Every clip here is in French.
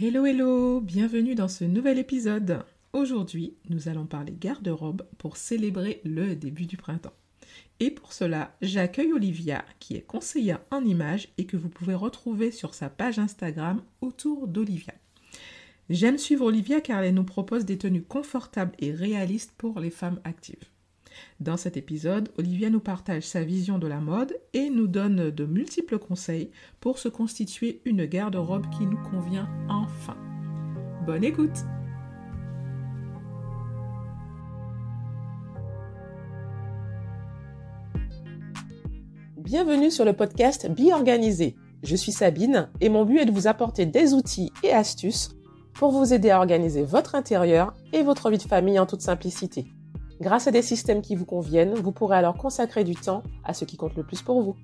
Hello hello, bienvenue dans ce nouvel épisode. Aujourd'hui, nous allons parler garde-robe pour célébrer le début du printemps. Et pour cela, j'accueille Olivia, qui est conseillère en images et que vous pouvez retrouver sur sa page Instagram autour d'Olivia. J'aime suivre Olivia car elle nous propose des tenues confortables et réalistes pour les femmes actives. Dans cet épisode, Olivia nous partage sa vision de la mode et nous donne de multiples conseils pour se constituer une garde-robe qui nous convient enfin. Bonne écoute Bienvenue sur le podcast Be Organisé. Je suis Sabine et mon but est de vous apporter des outils et astuces pour vous aider à organiser votre intérieur et votre vie de famille en toute simplicité. Grâce à des systèmes qui vous conviennent, vous pourrez alors consacrer du temps à ce qui compte le plus pour vous.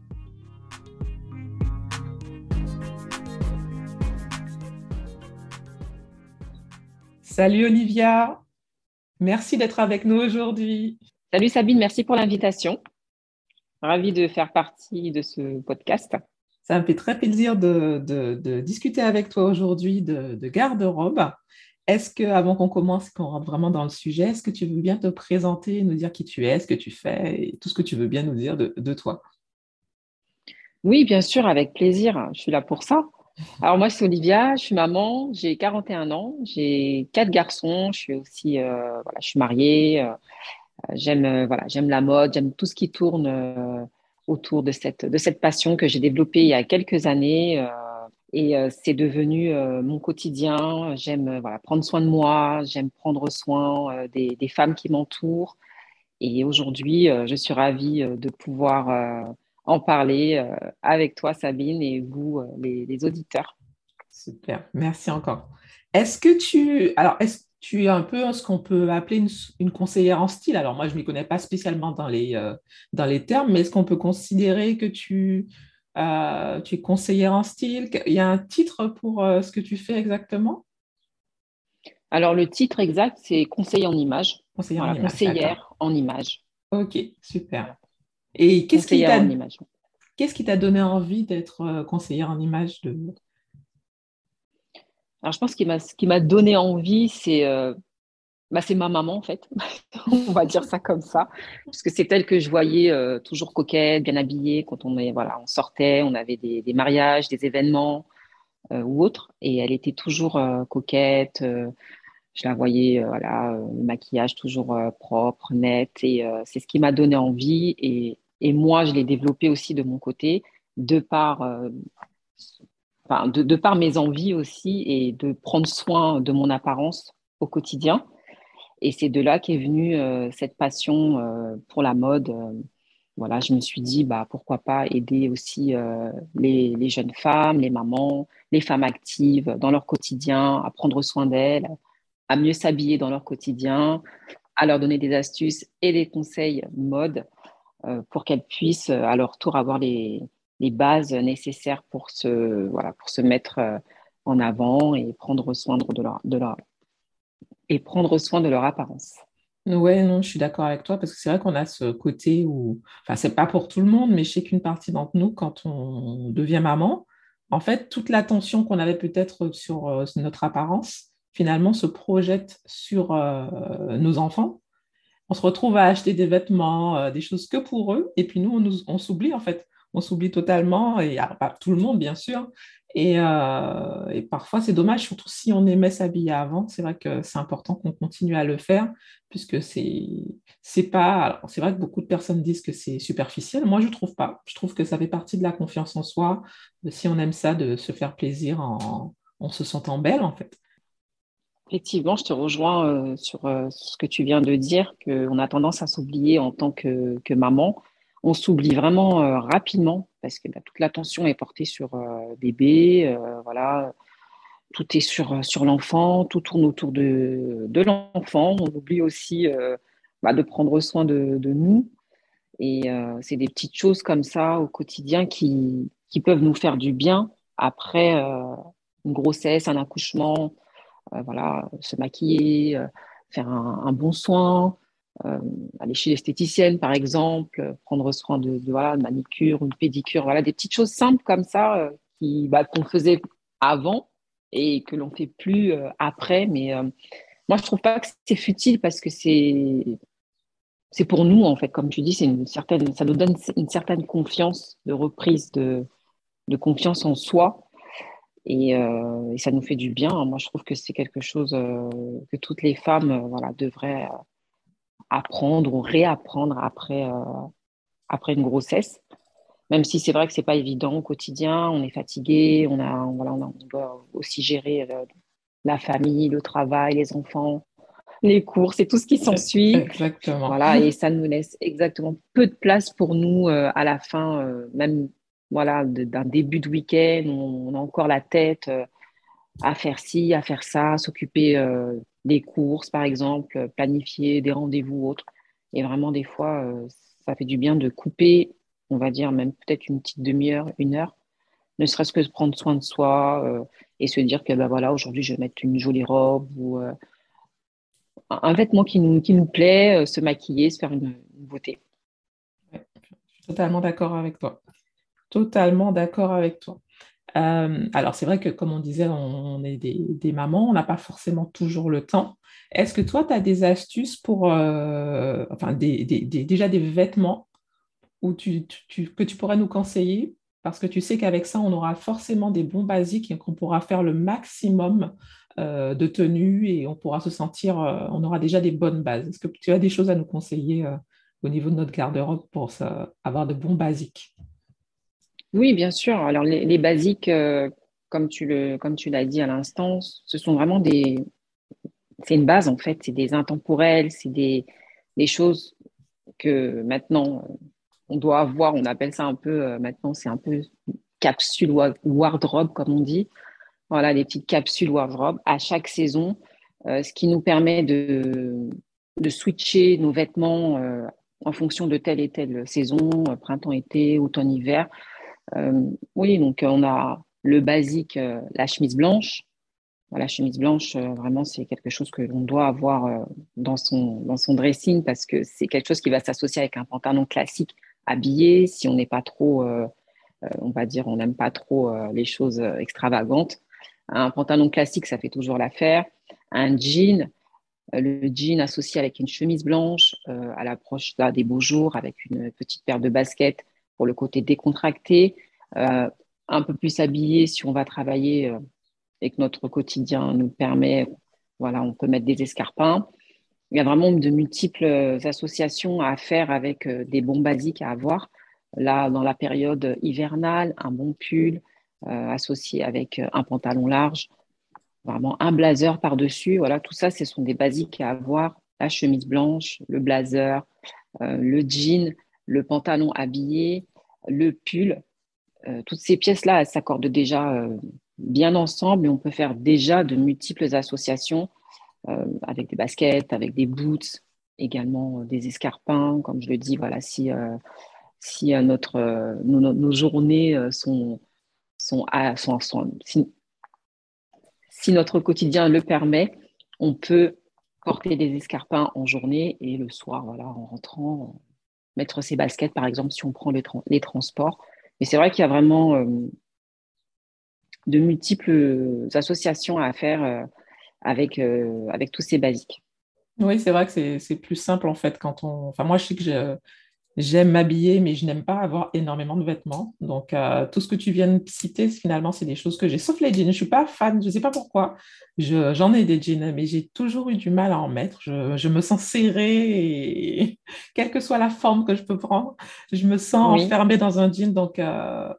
Salut Olivia, merci d'être avec nous aujourd'hui. Salut Sabine, merci pour l'invitation. Ravie de faire partie de ce podcast. Ça me fait très plaisir de, discuter avec toi aujourd'hui de, de garde-robe. Est-ce que, avant qu'on commence, qu'on rentre vraiment dans le sujet, est-ce que tu veux bien te présenter, nous dire qui tu es, ce que tu fais, et tout ce que tu veux bien nous dire de, toi? Oui, bien sûr, avec plaisir. Je suis là pour ça. Alors moi, c'est Olivia, je suis maman, j'ai 41 ans, j'ai quatre garçons, je suis aussi, euh, voilà, je suis mariée, euh, j'aime, euh, voilà, j'aime la mode, j'aime tout ce qui tourne autour de cette, de cette passion que j'ai développée il y a quelques années et euh, c'est devenu euh, mon quotidien. J'aime euh, voilà, prendre soin de moi, j'aime prendre soin des, femmes qui m'entourent. Et aujourd'hui, je suis ravie de pouvoir en parler avec toi, Sabine, et vous, les, auditeurs. Super, merci encore. Est-ce que tu, alors, est-ce tu es un peu ce qu'on peut appeler une, une, conseillère en style? Alors moi, je ne m'y connais pas spécialement dans les, dans les termes, mais est-ce qu'on peut considérer que tu, euh, tu es conseillère en style. Il y a un titre pour euh, ce que tu fais exactement? Alors, le titre exact, c'est conseillère en image. Conseillère en image. Conseillère en image. Ok, super. Et qu'est-ce qui t'a Qu'est-ce qui t'a donné envie d'être euh, conseillère en image de... Alors, je pense que ce qui m'a donné envie, c'est bah, c'est ma maman en fait, on va dire ça comme ça, parce que c'est elle que je voyais euh, toujours coquette, bien habillée quand on est voilà, on sortait, on avait des, mariages, des événements euh, ou autres, et elle était toujours euh, coquette. je la voyais voilà, le maquillage toujours propre, net, et c'est ce qui m'a donné envie. Et, et moi, je l'ai développé aussi de mon côté, de par de, de, par mes envies aussi et de prendre soin de mon apparence au quotidien. Et c'est de là qu'est venue euh, cette passion euh, pour la mode. Euh, voilà, je me suis dit, bah, pourquoi pas aider aussi les, jeunes femmes, les mamans, les femmes actives dans leur quotidien, à prendre soin d'elles, à mieux s'habiller dans leur quotidien, à leur donner des astuces et des conseils mode pour qu'elles puissent à leur tour avoir les, les bases nécessaires pour se, voilà, pour se mettre en avant et prendre soin de leur, de leur, et prendre soin de leur apparence. Ouais, non, je suis d'accord avec toi parce que c'est vrai qu'on a ce côté où, enfin, c'est pas pour tout le monde, mais je sais qu'une partie d'entre nous, quand on devient maman, en fait, toute l'attention qu'on avait peut-être sur euh, notre apparence, finalement, se projette sur euh, nos enfants. On se retrouve à acheter des vêtements, euh, des choses que pour eux, et puis nous, on, s'oublie en fait. On s'oublie totalement, et pas tout le monde, bien sûr, euh, et, parfois, c'est dommage, surtout si on aimait s'habiller avant. C'est vrai que c'est important qu'on continue à le faire, puisque c'est pas. C'est vrai que beaucoup de personnes disent que c'est superficiel. Moi, je trouve pas. Je trouve que ça fait partie de la confiance en soi, si on aime ça, de se faire plaisir en, en se sentant belle, en fait. Effectivement, je te rejoins euh, sur euh, ce que tu viens de dire, qu'on a tendance à s'oublier en tant que, que maman on s'oublie vraiment euh, rapidement parce que bah, toute l'attention est portée sur euh, bébé, euh, voilà, tout est sur, sur l'enfant, tout tourne autour de, de l'enfant. On oublie aussi bah, de prendre soin de, nous. Et c'est des petites choses comme ça au quotidien qui, qui peuvent nous faire du bien après une grossesse, un accouchement, voilà, se maquiller, faire un bon soin, euh, aller chez l'esthéticienne, par exemple, prendre soin de, voilà, manicure, une pédicure, voilà, des petites choses simples comme ça euh, qui, bah, qu'on faisait avant et que l'on fait plus après. Mais moi, je trouve pas que c'est futile parce que c'est c'est pour nous en fait, comme tu dis, c'est une certaine, ça nous donne une certaine confiance de reprise de, de confiance en soi. Et, et, ça nous fait du bien. Moi, je trouve que c'est quelque chose que toutes les femmes voilà, devraient apprendre ou réapprendre après, après une grossesse. Même si c'est vrai que c'est pas évident au quotidien, on est fatigué, on, a, voilà, on, doit aussi gérer euh, la famille, le travail, les enfants, les courses et tout ce qui s'ensuit. Exactement. Voilà, et ça nous laisse exactement peu de place pour nous euh, à la fin, euh, même voilà, d'un début de week-end, on, a encore la tête à faire ci, à faire ça, s'occuper des courses par exemple, planifier des rendez-vous autres. Et vraiment, des fois, ça fait du bien de couper on va dire même peut-être une petite demi-heure, une heure, ne serait-ce que prendre soin de soi euh, et se dire que ben voilà, aujourd'hui je vais mettre une jolie robe ou euh, un vêtement qui nous, plaît, euh, se maquiller, se faire une, beauté. je suis totalement d'accord avec toi. Totalement d'accord avec toi. Alors, c'est vrai que, comme on disait, on, est des, mamans, on n'a pas forcément toujours le temps. Est-ce que toi, tu as des astuces pour, enfin, déjà des vêtements tu, que tu pourrais nous conseiller? Parce que tu sais qu'avec ça, on aura forcément des bons basiques et qu'on pourra faire le maximum euh, de tenues et on pourra se sentir, euh, on aura déjà des bonnes bases. Est-ce que tu as des choses à nous conseiller euh, au niveau de notre garde-robe pour avoir de bons basiques? Oui, bien sûr. Alors, les, basiques, comme tu l'as dit à l'instant, ce sont vraiment des. C'est une base en fait, c'est des intemporels, c'est des, choses que maintenant on doit avoir, on appelle ça un peu, euh, maintenant c'est un peu capsule wardrobe comme on dit. Voilà, des petites capsules wardrobe à chaque saison, euh, ce qui nous permet de, de switcher nos vêtements euh, en fonction de telle et telle saison, printemps, été, automne, hiver. Oui, donc on a le basique, la chemise blanche. La chemise blanche, vraiment, c'est quelque chose que l'on doit avoir dans, son, dressing parce que c'est quelque chose qui va s'associer avec un pantalon classique habillé, si on n'est pas trop, euh, euh, on va dire, on n'aime pas trop euh, les choses extravagantes. Un pantalon classique, ça fait toujours l'affaire. Un jean, le jean associé avec une chemise blanche à l'approche des beaux jours, avec une petite paire de baskets pour le côté décontracté. un peu plus habillé si on va travailler et que notre quotidien nous permet, voilà, on peut mettre des escarpins il y a vraiment de multiples associations à faire avec euh, des bons basiques à avoir. Là, dans la période hivernale, un bon pull euh, associé avec euh, un pantalon large, vraiment un blazer par-dessus. Voilà, tout ça, ce sont des basiques à avoir. La chemise blanche, le blazer, le jean, le pantalon habillé, le pull. toutes ces pièces-là, s'accordent déjà bien ensemble et on peut faire déjà de multiples associations euh, avec des baskets, avec des boots, également euh, des escarpins. Comme je le dis, voilà, si, euh, si notre, nos, journées sont, sont, si, si, notre quotidien le permet, on peut porter des escarpins en journée et le soir, voilà, en rentrant, mettre ses baskets, par exemple, si on prend les, transports. Mais c'est vrai qu'il y a vraiment de multiples associations à faire avec, euh, avec tous ces basiques. Oui, c'est vrai que c'est plus simple en fait quand on. Enfin, moi, je sais que j'aime m'habiller, mais je n'aime pas avoir énormément de vêtements. Donc, euh, tout ce que tu viens de citer, finalement, c'est des choses que j'ai, sauf les jeans. Je ne suis pas fan, je ne sais pas pourquoi. J'en ai des jeans, mais j'ai toujours eu du mal à en mettre. Je, je me sens serrée et quelle que soit la forme que je peux prendre, je me sens enfermée dans un jean. Donc, euh,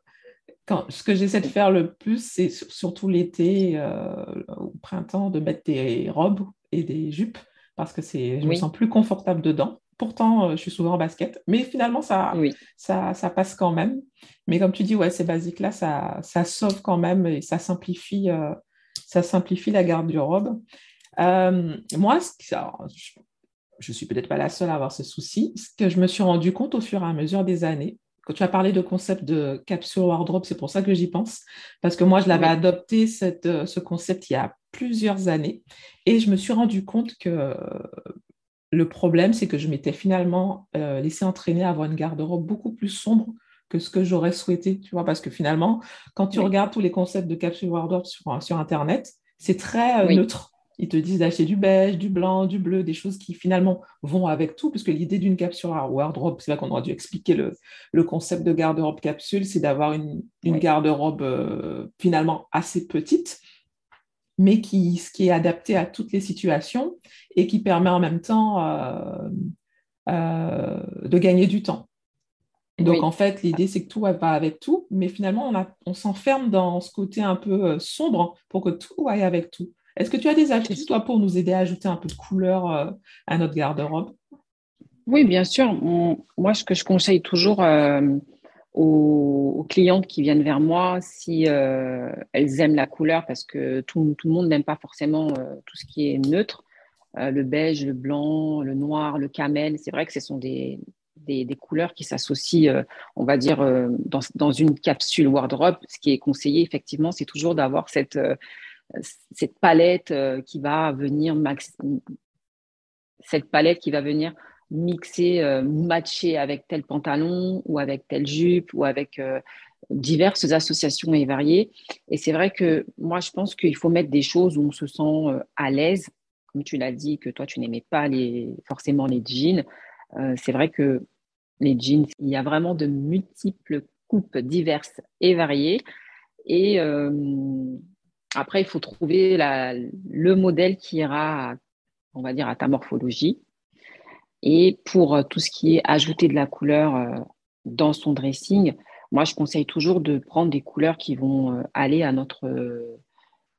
ce que j'essaie de faire le plus, c'est surtout l'été, euh, au printemps, de mettre des robes et des jupes parce que c'est, je me sens plus confortable dedans. Pourtant, euh, je suis souvent en basket, mais finalement, ça, ça, ça, passe quand même. Mais comme tu dis, ouais, ces basiques-là, ça, ça sauve quand même et ça simplifie, euh, ça simplifie la garde-robe. moi, je ne suis peut-être pas la seule à avoir ce souci. Ce que je me suis rendu compte au fur et à mesure des années, quand tu as parlé de concept de capsule wardrobe, c'est pour ça que j'y pense. Parce que moi, je l'avais adopté, cette, euh, ce concept, il y a plusieurs années. Et je me suis rendu compte que euh, le problème, c'est que je m'étais finalement euh, laissé entraîner à avoir une garde-robe beaucoup plus sombre que ce que j'aurais souhaité, tu vois, parce que finalement, quand tu regardes tous les concepts de capsule wardrobe sur, sur Internet, c'est très euh, neutre. Ils te disent d'acheter du beige, du blanc, du bleu, des choses qui finalement vont avec tout, parce que l'idée d'une capsule wardrobe, c'est là qu'on aurait dû expliquer le, concept de garde-robe capsule, c'est d'avoir une, garde-robe euh, finalement assez petite, mais qui, qui est adaptée à toutes les situations et qui permet en même temps euh, de gagner du temps. Donc, en fait, l'idée, c'est que tout va avec tout, mais finalement, on, on s'enferme dans ce côté un peu euh, sombre pour que tout aille avec tout. Est-ce que tu as des astuces, toi, pour nous aider à ajouter un peu de couleur euh, à notre garde-robe? Oui, bien sûr. moi, ce que je conseille toujours euh, aux, clientes qui viennent vers moi, si elles aiment la couleur, parce que tout, tout le monde n'aime pas forcément tout ce qui est neutre, le beige, le blanc, le noir, le camel, c'est vrai que ce sont des, des, couleurs qui s'associent, euh, on va dire, euh, dans, une capsule wardrobe. Ce qui est conseillé, effectivement, c'est toujours d'avoir cette, euh, cette palette qui va venir cette palette qui va venir mixer, matcher avec tel pantalon ou avec telle jupe ou avec diverses associations et variées. Et c'est vrai que moi, je pense qu'il faut mettre des choses où on se sent à l'aise. Comme tu l'as dit, que toi, tu n'aimais pas les, forcément les jeans. Euh, c'est vrai que les jeans, il y a vraiment de multiples coupes diverses et variées. Et euh, après, il faut trouver le modèle qui ira, on va dire, à ta morphologie. Et pour euh, tout ce qui est ajouter de la couleur dans son dressing, moi, je conseille toujours de prendre des couleurs qui vont aller à notre,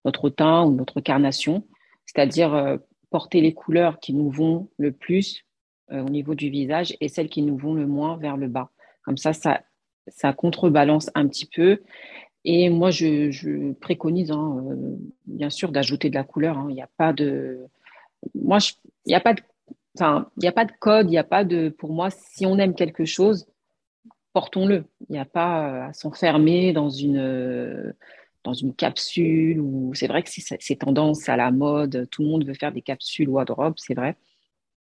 notre teint ou notre carnation, c'est-à-dire porter les couleurs qui nous vont le plus euh, au niveau du visage et celles qui nous vont le moins vers le bas. Comme ça, ça, ça contrebalance un petit peu. Et moi, je, préconise, hein, euh, bien sûr, d'ajouter de la couleur. Hein. Il n'y a pas de. Moi, il n'y a pas de. Enfin, il n'y a pas de code, il n'y a pas de. Pour moi, si on aime quelque chose, portons-le. Il n'y a pas euh, à s'enfermer dans une, dans une capsule. Ou c'est vrai que c'est tendance à la mode. Tout le monde veut faire des capsules ou wardrobe, c'est vrai.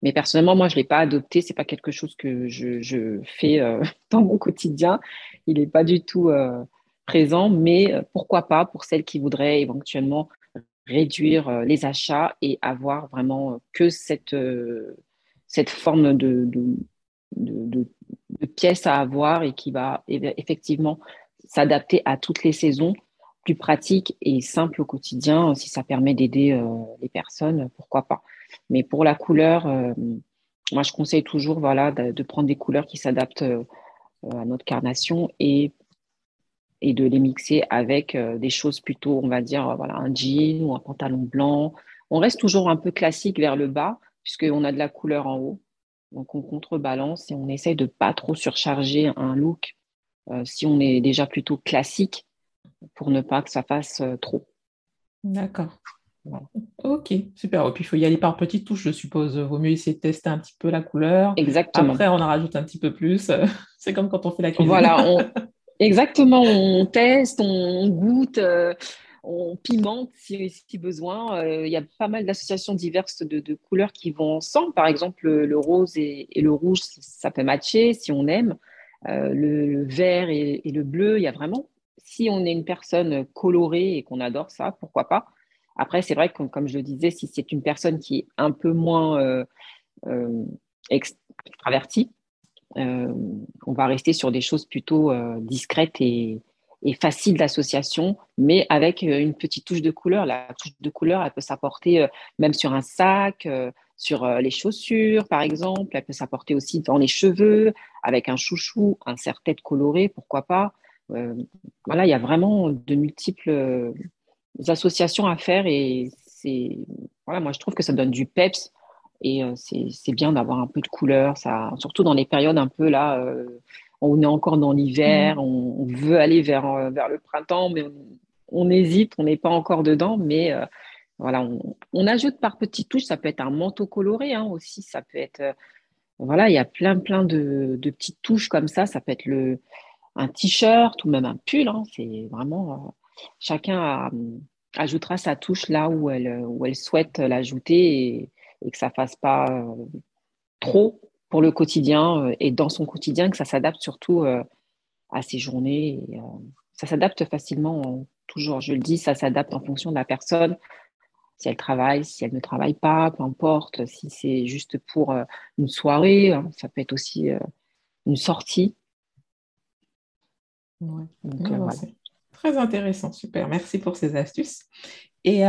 Mais personnellement, moi, je ne l'ai pas adopté. Ce n'est pas quelque chose que je, fais euh, dans mon quotidien. Il n'est pas du tout euh, présent. Mais euh, pourquoi pas pour celles qui voudraient éventuellement réduire les achats et avoir vraiment que cette, cette forme de, pièce à avoir et qui va effectivement s'adapter à toutes les saisons plus pratique et simple au quotidien, si ça permet d'aider les personnes, pourquoi pas. Mais pour la couleur, euh, moi, je conseille toujours voilà, de, prendre des couleurs qui s'adaptent euh, à notre carnation et, et de les mixer avec euh, des choses plutôt, on va dire, voilà, un jean ou un pantalon blanc. On reste toujours un peu classique vers le bas, puisqu'on a de la couleur en haut. Donc, on contrebalance et on essaye de pas trop surcharger un look si on est déjà plutôt classique pour ne pas que ça fasse trop. D'accord. Ok, super. Et puis il faut y aller par petites touches, je suppose. Vaut mieux essayer de tester un petit peu la couleur. Exactement. Après, on en rajoute un petit peu plus. C'est comme quand on fait la cuisine. Voilà, exactement. On teste, on goûte, euh, on pimente si, si besoin. Euh, il y a pas mal d'associations diverses de, couleurs qui vont ensemble. Par exemple, le, rose et, le rouge, ça peut matcher si on aime. Euh, le, vert et, et le bleu, il y a vraiment. Si on est une personne colorée et qu'on adore ça, pourquoi pas après, c'est vrai que, comme je le disais, si c'est une personne qui est un peu moins extravertie, on va rester sur des choses plutôt discrètes et, faciles d'association, mais avec une petite touche de couleur. La touche de couleur, elle peut s'apporter même sur un sac, sur les chaussures, par exemple. Elle peut s'apporter aussi dans les cheveux, avec un chouchou, un serre-tête coloré, pourquoi pas. voilà, il y a vraiment de multiples associations à faire et c'est voilà, moi je trouve que ça donne du peps et euh, c'est bien d'avoir un peu de couleur, ça, surtout dans les périodes un peu là, euh, on est encore dans l'hiver, mmh. on, veut aller vers, euh, vers le printemps, mais on, hésite, on n'est pas encore dedans, mais voilà, on, ajoute par petites touches, ça peut être un manteau coloré hein, aussi, ça peut être, voilà, il y a plein plein de, de, petites touches comme ça, ça peut être le, un t-shirt ou même un pull, hein, c'est vraiment chacun ajoutera sa touche là où elle, où elle souhaite l'ajouter et, que ça ne fasse pas euh, trop pour le quotidien euh, et dans son quotidien, que ça s'adapte surtout euh, à ses journées. Et, ça s'adapte facilement, toujours. Je le dis, ça s'adapte en fonction de la personne. Si elle travaille, si elle ne travaille pas, peu importe. Si c'est juste pour une soirée, hein, ça peut être aussi une sortie. Très intéressant, super. Merci pour ces astuces. Et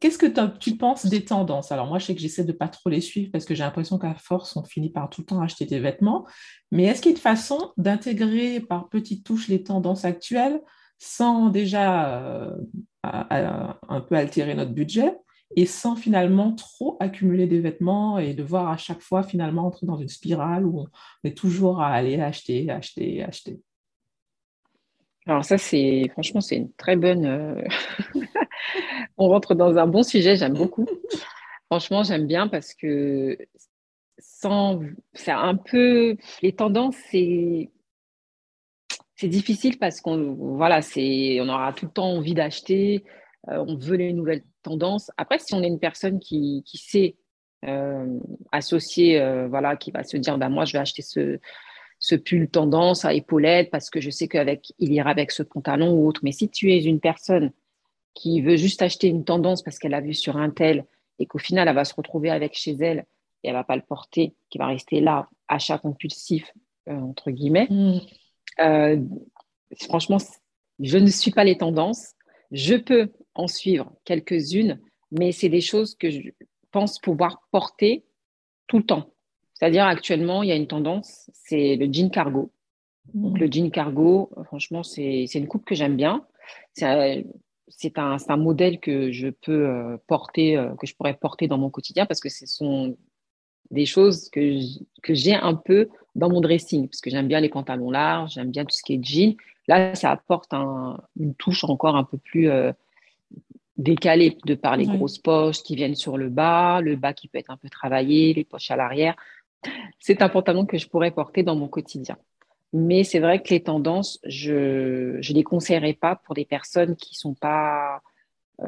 Qu'est-ce que tu penses des tendances? Alors moi, je sais que j'essaie de pas trop les suivre parce que j'ai l'impression qu'à force, on finit par tout le temps acheter des vêtements. Mais est-ce qu'il y a une façon d'intégrer par petites touches les tendances actuelles sans déjà euh, un peu altérer notre budget et sans finalement trop accumuler des vêtements et devoir à chaque fois finalement entrer dans une spirale où on est toujours à aller acheter, acheter, acheter? Alors ça, c'est franchement, c'est une très bonne. Euh, on rentre dans un bon sujet, j'aime beaucoup. Franchement, j'aime bien parce que sans, c'est un peu les tendances, c'est c'est difficile parce qu'on voilà, on aura tout le temps envie d'acheter, euh, on veut les nouvelles tendances. Après, si on est une personne qui, qui sait euh, associer, voilà, qui va se dire, bah, moi, je vais acheter ce, ce pull tendance à épaulettes parce que je sais qu'avec il ira avec ce pantalon ou autre. Mais si tu es une personne qui veut juste acheter une tendance parce qu'elle a vu sur un tel et qu'au final elle va se retrouver avec chez elle et elle va pas le porter, qui va rester là, achat compulsif euh, entre guillemets. Mm. Euh, franchement, je ne suis pas les tendances. Je peux en suivre quelques-unes, mais c'est des choses que je pense pouvoir porter tout le temps. C'est-à-dire actuellement, il y a une tendance, c'est le jean cargo. Donc, mmh. le jean cargo, franchement, c'est une coupe que j'aime bien. C'est un, un, modèle que je peux euh, porter, euh, que je pourrais porter dans mon quotidien parce que ce sont des choses que j'ai un peu dans mon dressing, parce que j'aime bien les pantalons larges, j'aime bien tout ce qui est jean. Là, ça apporte une touche encore un peu plus euh, décalée de par les grosses poches qui viennent sur le bas, le bas qui peut être un peu travaillé, les poches à l'arrière c'est un pantalon que je pourrais porter dans mon quotidien. Mais c'est vrai que les tendances, je ne les conseillerais pas pour des personnes qui ne sont pas euh,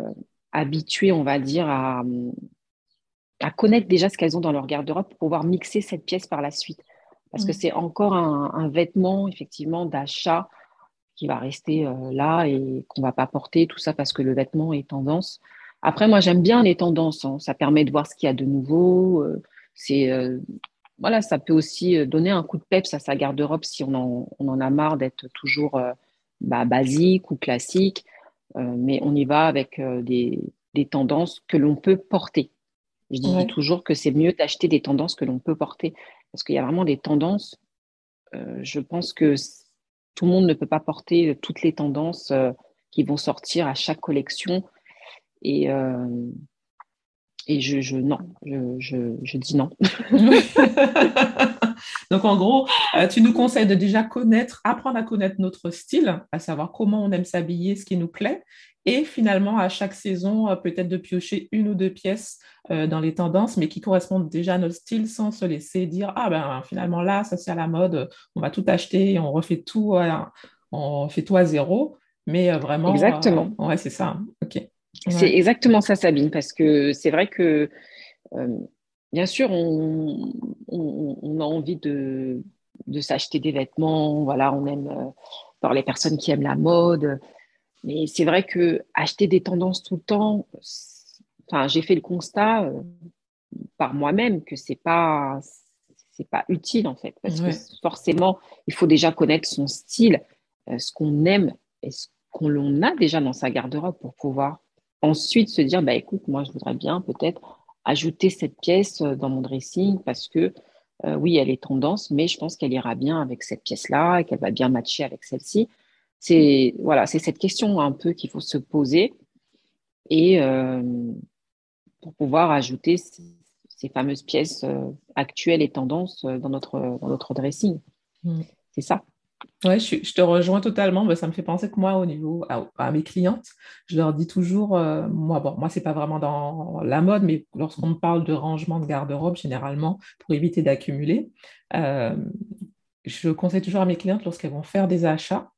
habituées, on va dire, à, connaître déjà ce qu'elles ont dans leur garde-robe pour pouvoir mixer cette pièce par la suite. Parce que mm. c'est encore un, vêtement, effectivement, d'achat qui va rester euh, là et qu'on ne va pas porter, tout ça parce que le vêtement est tendance. Après, moi, j'aime bien les tendances. Hein. Ça permet de voir ce qu'il y a de nouveau. Euh, c'est voilà, ça peut aussi euh, donner un coup de peps à sa garde-robe si on en, a marre d'être toujours euh, bah, basique ou classique. Euh, mais on y va avec des, tendances que l'on peut porter. Je dis toujours que c'est mieux d'acheter des tendances que l'on peut porter. Parce qu'il y a vraiment des tendances. je pense que tout le monde ne peut pas porter toutes les tendances qui vont sortir à chaque collection. Et, et je, je non, je, je, dis non. Donc en gros, euh, tu nous conseilles de déjà connaître, apprendre à connaître notre style, à savoir comment on aime s'habiller, ce qui nous plaît, et finalement à chaque saison euh, peut-être de piocher une ou deux pièces euh, dans les tendances, mais qui correspondent déjà à notre style sans se laisser dire ah ben finalement là ça c'est à la mode, on va tout acheter, on refait tout, on fait tout à zéro, mais vraiment. Exactement. ouais c'est ça. Ok. C'est exactement ça, Sabine, parce que c'est vrai que, euh, bien sûr, on, a envie de, s'acheter des vêtements, voilà, on aime, euh, par les personnes qui aiment la mode, mais c'est vrai que acheter des tendances tout le temps, enfin, j'ai fait le constat euh, par moi-même que c'est pas c'est pas utile en fait, parce que forcément, il faut déjà connaître son style, ce qu'on aime et ce qu'on a déjà dans sa garde-robe pour pouvoir ensuite se dire, bah, écoute, moi, je voudrais bien peut-être ajouter cette pièce euh, dans mon dressing parce que, euh, oui, elle est tendance, mais je pense qu'elle ira bien avec cette pièce-là et qu'elle va bien matcher avec celle-ci. C'est voilà, c'est cette question un peu qu'il faut se poser et euh, pour pouvoir ajouter ces, fameuses pièces actuelles et tendances dans notre, dans notre dressing. Mmh. C'est ça. Oui, je, te rejoins totalement. Ça me fait penser que moi, au niveau à, mes clientes, je leur dis toujours, euh, moi, bon, moi, c'est pas vraiment dans la mode, mais lorsqu'on me parle de rangement de garde-robe, généralement, pour éviter d'accumuler, euh, je conseille toujours à mes clientes, lorsqu'elles vont faire des achats,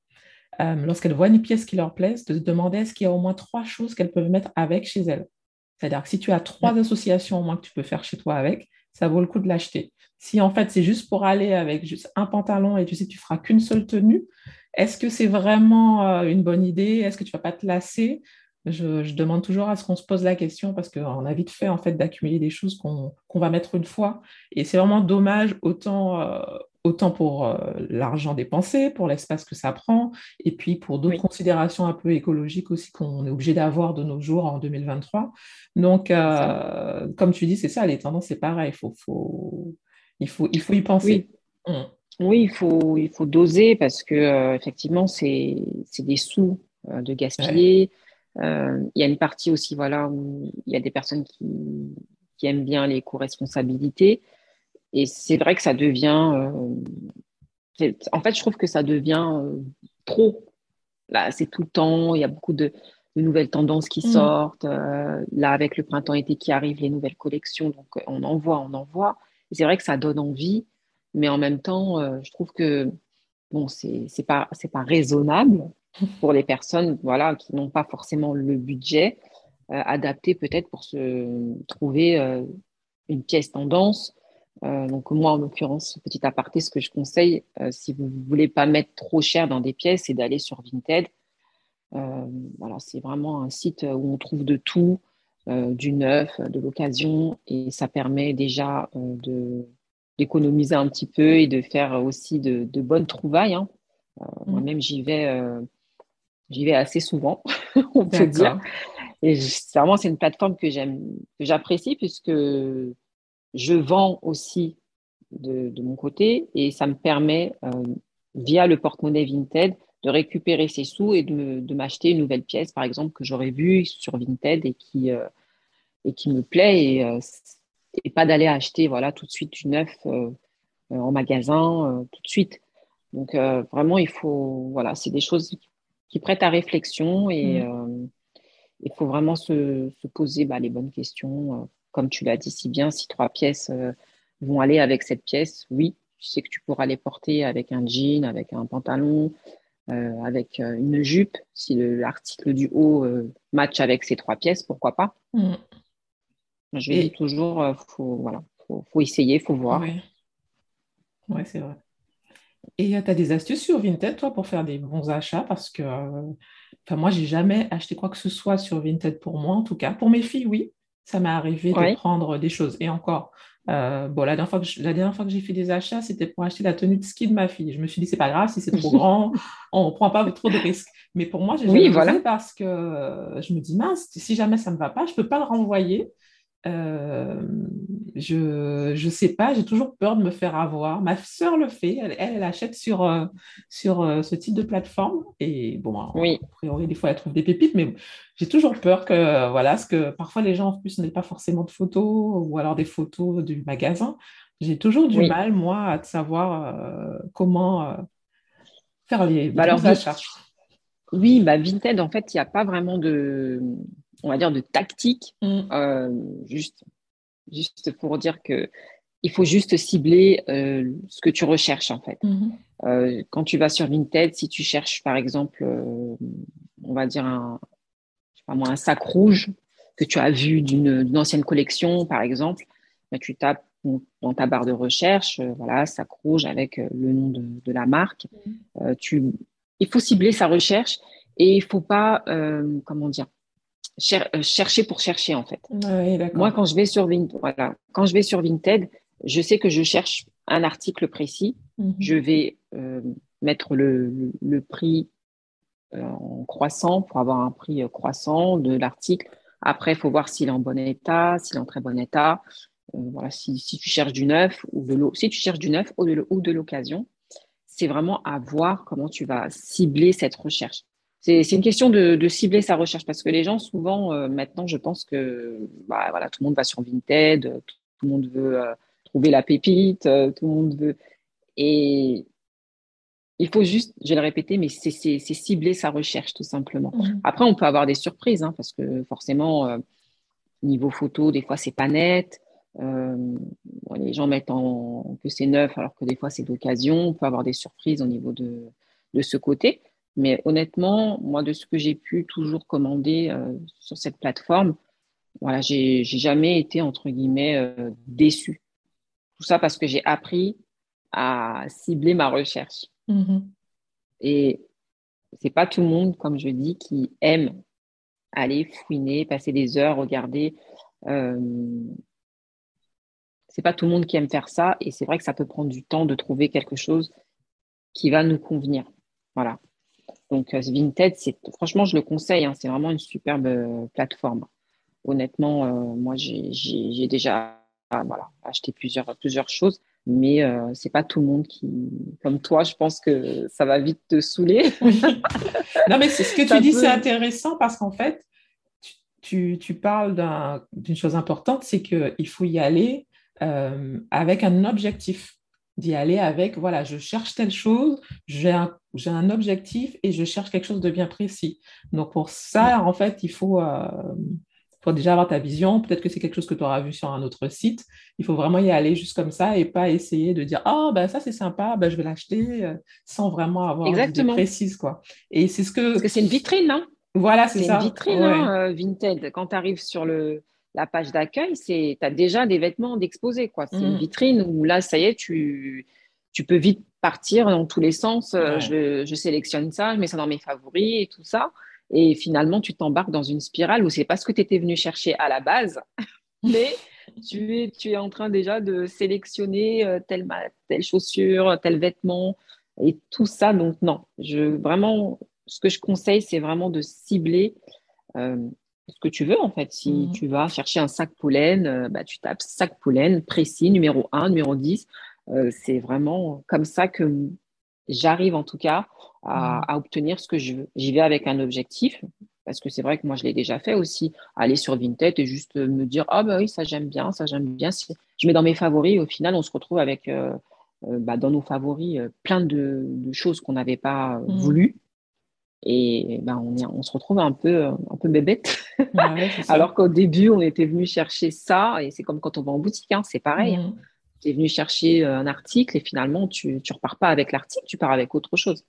euh, lorsqu'elles voient une pièce qui leur plaise, de se demander est-ce qu'il y a au moins trois choses qu'elles peuvent mettre avec chez elles. C'est-à-dire que si tu as trois associations au moins que tu peux faire chez toi avec, ça vaut le coup de l'acheter. Si en fait c'est juste pour aller avec juste un pantalon et tu sais tu feras qu'une seule tenue, est-ce que c'est vraiment euh, une bonne idée? Est-ce que tu vas pas te lasser? Je, demande toujours à ce qu'on se pose la question parce qu'on a vite fait en fait d'accumuler des choses qu'on va mettre une fois. Et c'est vraiment dommage autant, euh, autant pour euh, l'argent dépensé, pour l'espace que ça prend, et puis pour d'autres considérations un peu écologiques aussi qu'on est obligé d'avoir de nos jours en 2023. Donc, comme tu dis, c'est ça, les tendances, c'est pareil. Il faut, faut, il, faut, il faut y penser. Oui. Mmh. Oui, il faut, il faut doser parce que euh, effectivement, c'est des sous euh, de gaspiller. Euh, il y a une partie aussi, voilà, où il y a des personnes qui, qui aiment bien les co-responsabilités. Et c'est vrai que ça devient. en fait, je trouve que ça devient trop. Là, c'est tout le temps. Il y a beaucoup de, de nouvelles tendances qui mmh. sortent. là, avec le printemps-été qui arrive, les nouvelles collections. Donc, on en voit, on en voit. Et c'est vrai que ça donne envie. Mais en même temps, euh, je trouve que bon, c'est n'est pas, pas raisonnable pour les personnes voilà, qui n'ont pas forcément le budget euh, adapté peut-être pour se trouver euh, une pièce tendance. Donc moi, en l'occurrence, petit aparté, ce que je conseille, si vous ne voulez pas mettre trop cher dans des pièces, c'est d'aller sur Vinted. voilà, c'est vraiment un site où on trouve de tout, du neuf, de l'occasion, et ça permet déjà de d'économiser un petit peu et de faire aussi de, bonnes trouvailles. Hein. Euh. Moi-même, j'y vais, euh, j'y vais assez souvent, on peut dire. Et vraiment, c'est une plateforme que j'aime, que j'apprécie puisque je vends aussi de, mon côté et ça me permet, euh, via le porte-monnaie Vinted, de récupérer ces sous et de, m'acheter une nouvelle pièce, par exemple, que j'aurais vue sur Vinted et qui, et qui me plaît. Et et pas d'aller acheter voilà tout de suite du neuf euh, euh, en magasin euh, tout de suite. Donc vraiment il faut voilà c'est des choses qui prêtent à réflexion et mm. il faut vraiment se, se poser bah, les bonnes questions. Comme tu l'as dit si bien, si trois pièces vont aller avec cette pièce, oui, tu sais que tu pourras les porter avec un jean, avec un pantalon, avec une jupe. Si l'article du haut match avec ces trois pièces, pourquoi pas? Mm. Je dis toujours, il euh, faut, voilà, faut, essayer, il faut voir. Oui, ouais, c'est vrai. Et euh, tu as des astuces sur Vinted, toi, pour faire des bons achats? Parce que euh, moi, j'ai jamais acheté quoi que ce soit sur Vinted pour moi, en tout cas. Pour mes filles, oui, ça m'est arrivé de prendre des choses. Et encore, bon, la dernière fois que, la dernière fois que j'ai fait des achats, c'était pour acheter la tenue de ski de ma fille. Je me suis dit, c'est pas grave, si c'est trop grand, on ne prend pas trop de risques. Mais pour moi, j'ai oui, parce que je me dis, mince, si jamais ça ne me va pas, je ne peux pas le renvoyer. Euh, je ne sais pas, j'ai toujours peur de me faire avoir. Ma soeur le fait, elle, elle, achète sur, euh, sur euh, ce type de plateforme. Et bon, oui. a priori, des fois, elle trouve des pépites, mais j'ai toujours peur que, voilà, parce que parfois les gens en plus n'aient pas forcément de photos ou alors des photos du magasin. J'ai toujours du mal, moi, à savoir comment faire les, bah alors, achats. Oui, bah Vinted, en fait, il n'y a pas vraiment de, on va dire, de tactique, mm. euh, juste, juste pour dire que il faut juste cibler euh, ce que tu recherches en fait. Mm-hmm. Euh, quand tu vas sur Vinted, si tu cherches par exemple, on va dire un, pas moi, un sac rouge que tu as vu d'une ancienne collection par exemple, ben, tu tapes dans ta barre de recherche, voilà, sac rouge avec le nom de, la marque. Mm. tu, il faut cibler sa recherche et il faut pas, comment dire, euh, chercher pour chercher en fait. Moi, quand je vais sur Vinted, voilà, quand je vais sur Vinted, je sais que je cherche un article précis. Mhm. Je vais euh, mettre le, le, prix euh, en croissant pour avoir un prix croissant de l'article. Après, il faut voir s'il est en bon état, s'il est en très bon état. voilà, si, si, tu cherches du neuf ou de si tu cherches du neuf ou de, ou de l'occasion, c'est vraiment à voir comment tu vas cibler cette recherche c'est une question de, cibler sa recherche parce que les gens, souvent, euh, maintenant, je pense que bah, voilà, tout le monde va sur Vinted, tout, le monde veut euh, trouver la pépite, euh, tout le monde veut. Et il faut juste, je vais le répéter, mais c'est cibler sa recherche, tout simplement. Mmh. Après, on peut avoir des surprises hein, parce que forcément, niveau photo, des fois, c'est pas net. les gens mettent en, que c'est neuf alors que des fois, c'est d'occasion. On peut avoir des surprises au niveau de, de ce côté. Mais honnêtement, moi, de ce que j'ai pu toujours commander euh, sur cette plateforme, voilà, j'ai jamais été entre guillemets euh, déçue. Tout ça parce que j'ai appris à cibler ma recherche. Mm-hmm. Et c'est pas tout le monde, comme je dis, qui aime aller fouiner, passer des heures, regarder. Euh, c'est pas tout le monde qui aime faire ça, et c'est vrai que ça peut prendre du temps de trouver quelque chose qui va nous convenir. Voilà. Donc, euh, Vinted, c'est franchement, je le conseille. Hein, c'est vraiment une superbe euh, plateforme. Honnêtement, euh, moi, j'ai déjà voilà, acheté plusieurs, plusieurs choses, mais ce c'est pas tout le monde qui, comme toi, je pense que ça va vite te saouler. non, mais ce que tu dis, c'est intéressant parce qu'en fait, tu, tu parles d'une chose importante, c'est qu'il faut y aller avec un objectif d'y aller avec, voilà, je cherche telle chose, j'ai un, un, objectif et je cherche quelque chose de bien précis. Donc pour ça, en fait, il faut, euh, faut déjà avoir ta vision. Peut-être que c'est quelque chose que tu auras vu sur un autre site. Il faut vraiment y aller juste comme ça et pas essayer de dire, ah, ben ça c'est sympa, ben, je vais l'acheter euh, sans vraiment avoir une idée précise. Quoi. Et c'est ce que... Parce que c'est une vitrine, non Voilà, c'est ça. C'est une vitrine, hein, euh, Vinted. Quand tu arrives sur le la page d'accueil, c'est tu as déjà des vêtements d'exposer. quoi. C'est une mm. vitrine où là, ça y est, tu, tu peux vite partir dans tous les sens. Euh, je, je, sélectionne ça, je mets ça dans mes favoris et tout ça. Et finalement, tu t'embarques dans une spirale où c'est pas ce que tu étais venu chercher à la base, mais tu es, tu es en train déjà de sélectionner euh, telle, telle chaussure, tel vêtement et tout ça. Donc, non, je, vraiment, ce que je conseille, c'est vraiment de cibler euh, ce que tu veux en fait. Si mmh. tu vas chercher un sac pollen, euh, bah, tu tapes sac pollen précis, numéro 1, numéro 10. Euh, c'est vraiment comme ça que j'arrive en tout cas mmh. à, obtenir ce que je veux. J'y vais avec un objectif, parce que c'est vrai que moi je l'ai déjà fait aussi, aller sur Vinted et juste me dire Ah bah oui, ça j'aime bien, ça j'aime bien. Je mets dans mes favoris, au final on se retrouve avec euh, bah, dans nos favoris plein de, choses qu'on n'avait pas mmh. voulu et ben, on, on, se retrouve un peu, un peu bébête. Alors qu'au début, on était venu chercher ça, et c'est comme quand on va en boutique, hein, c'est pareil. Hein. Mm. Tu es venu chercher euh, un article et finalement, tu ne repars pas avec l'article, tu pars avec autre chose.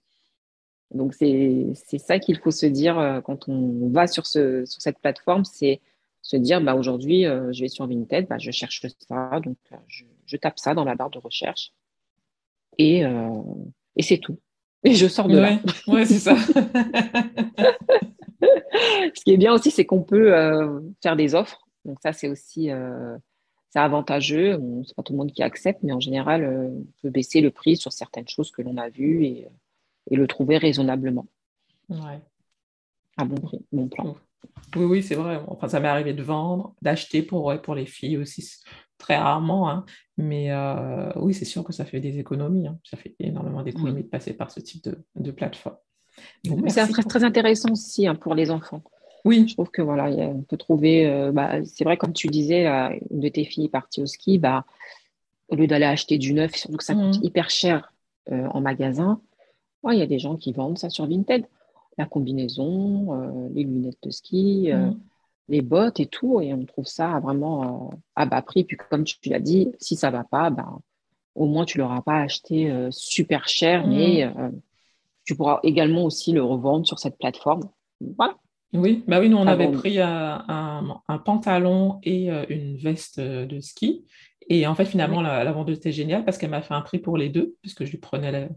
Donc, c'est ça qu'il faut se dire euh, quand on va sur, ce, sur cette plateforme, c'est se dire, bah, aujourd'hui, euh, je vais sur Vinted, bah, je cherche ça, donc je, je, tape ça dans la barre de recherche, et, et c'est tout et je sors de là. Ouais, c'est ça. Ce qui est bien aussi, c'est qu'on peut euh, faire des offres. Donc ça, c'est aussi euh, avantageux. C'est pas tout le monde qui accepte, mais en général, euh, on peut baisser le prix sur certaines choses que l'on a vues et, et, le trouver raisonnablement. Ouais. À bon prix, bon plan. Oui, oui, c'est vrai. Enfin, ça m'est arrivé de vendre, d'acheter pour, pour les filles aussi très rarement. Hein. Mais euh, oui, c'est sûr que ça fait des économies. Hein. Ça fait énormément d'économies de passer par ce type de, plateforme. C'est très, très intéressant aussi hein, pour les enfants. Oui. Je trouve que voilà, on peut trouver. Euh, bah, c'est vrai, comme tu disais, une de tes filles est partie au ski, bah, au lieu d'aller acheter du neuf, surtout que ça coûte mmh. hyper cher euh, en magasin, il y a des gens qui vendent ça sur Vinted. La combinaison, les lunettes de ski. Mmh les bottes et tout, et on trouve ça vraiment euh, à bas prix. Puis comme tu l'as dit, si ça va pas, ben, au moins tu l'auras pas acheté euh, super cher, mais mm. euh, tu pourras également aussi le revendre sur cette plateforme. Voilà. Oui, bah oui, nous on avait pris un, pantalon et une veste de ski. Et en fait, finalement, la, vendeuse était géniale parce qu'elle m'a fait un prix pour les deux, puisque je lui prenais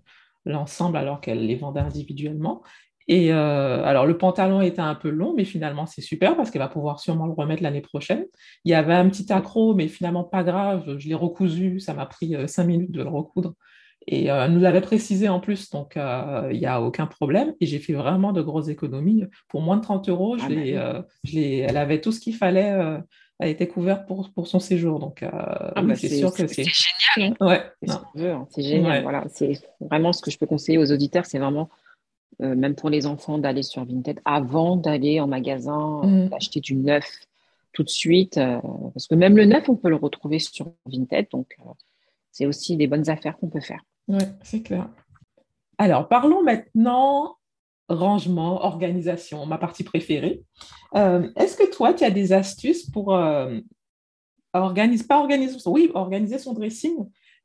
l'ensemble alors qu'elle les vendait individuellement. Et euh, alors, le pantalon était un peu long, mais finalement, c'est super parce qu'elle va pouvoir sûrement le remettre l'année prochaine. Il y avait un petit accro, mais finalement, pas grave. Je l'ai recousu. Ça m'a pris euh, cinq minutes de le recoudre. Et euh, elle nous l'avait précisé en plus, donc il n'y a aucun problème. Et j'ai fait vraiment de grosses économies. Pour moins de 30 euros, ah bah elle avait tout ce qu'il fallait. elle était couverte pour, pour son séjour. Donc, ah bah c'est sûr que c'est génial. Hein. Ouais, hein. c'est génial. Voilà, c'est vraiment ce que je peux conseiller aux auditeurs, c'est vraiment euh, même pour les enfants, d'aller sur Vinted avant d'aller en magasin, mm. d'acheter du neuf tout de suite. Euh, parce que même le neuf, on peut le retrouver sur Vinted. Donc, euh, c'est aussi des bonnes affaires qu'on peut faire. Oui, c'est clair. Alors, parlons maintenant rangement, organisation, ma partie préférée. Est-ce que toi, tu as des astuces pour organiser, pas organiser, oui, organiser son dressing,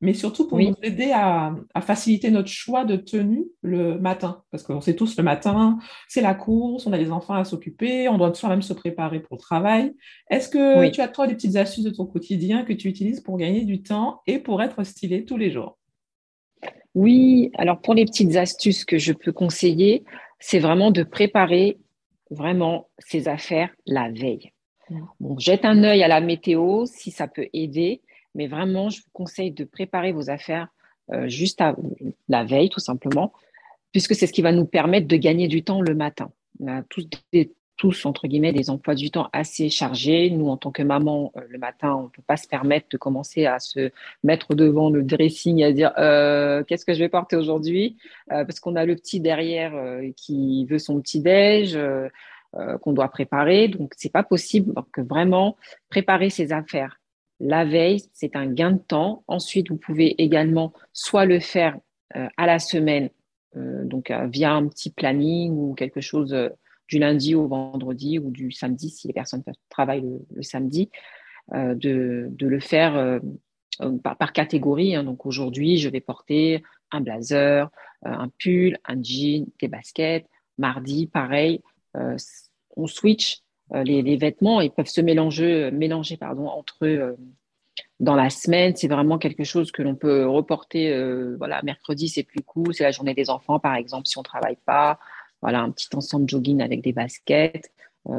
mais surtout pour nous aider à, faciliter notre choix de tenue le matin. Parce qu'on sait tous, le matin, c'est la course, on a les enfants à s'occuper, on doit soi-même se préparer pour le travail. Est-ce que tu as, toi, des petites astuces de ton quotidien que tu utilises pour gagner du temps et pour être stylé tous les jours? Oui, alors pour les petites astuces que je peux conseiller, c'est vraiment de préparer vraiment ses affaires la veille. Bon, jette un œil à la météo si ça peut aider, mais vraiment, je vous conseille de préparer vos affaires euh, juste à la veille, tout simplement, puisque c'est ce qui va nous permettre de gagner du temps le matin. On a tous, entre guillemets, des emplois du temps assez chargés. Nous, en tant que maman, euh, le matin, on ne peut pas se permettre de commencer à se mettre devant le dressing et à dire euh, qu'est-ce que je vais porter aujourd'hui, parce qu'on a le petit derrière qui veut son petit déj. qu'on doit préparer. Donc, c'est pas possible que vraiment préparer ses affaires la veille, c'est un gain de temps. Ensuite, vous pouvez également soit le faire euh, à la semaine, euh, donc euh, via un petit planning ou quelque chose du lundi au vendredi ou du samedi si les personnes travaillent le, samedi, de, le faire par, catégorie. Hein. Donc aujourd'hui, je vais porter un blazer, un pull, un jean, des baskets. Mardi, pareil, on switch euh, les, vêtements, ils peuvent se mélanger, mélanger pardon, entre eux euh, dans la semaine. C'est vraiment quelque chose que l'on peut reporter. Euh, voilà, mercredi, c'est plus cool. C'est la journée des enfants, par exemple, si on ne travaille pas. Voilà, un petit ensemble jogging avec des baskets.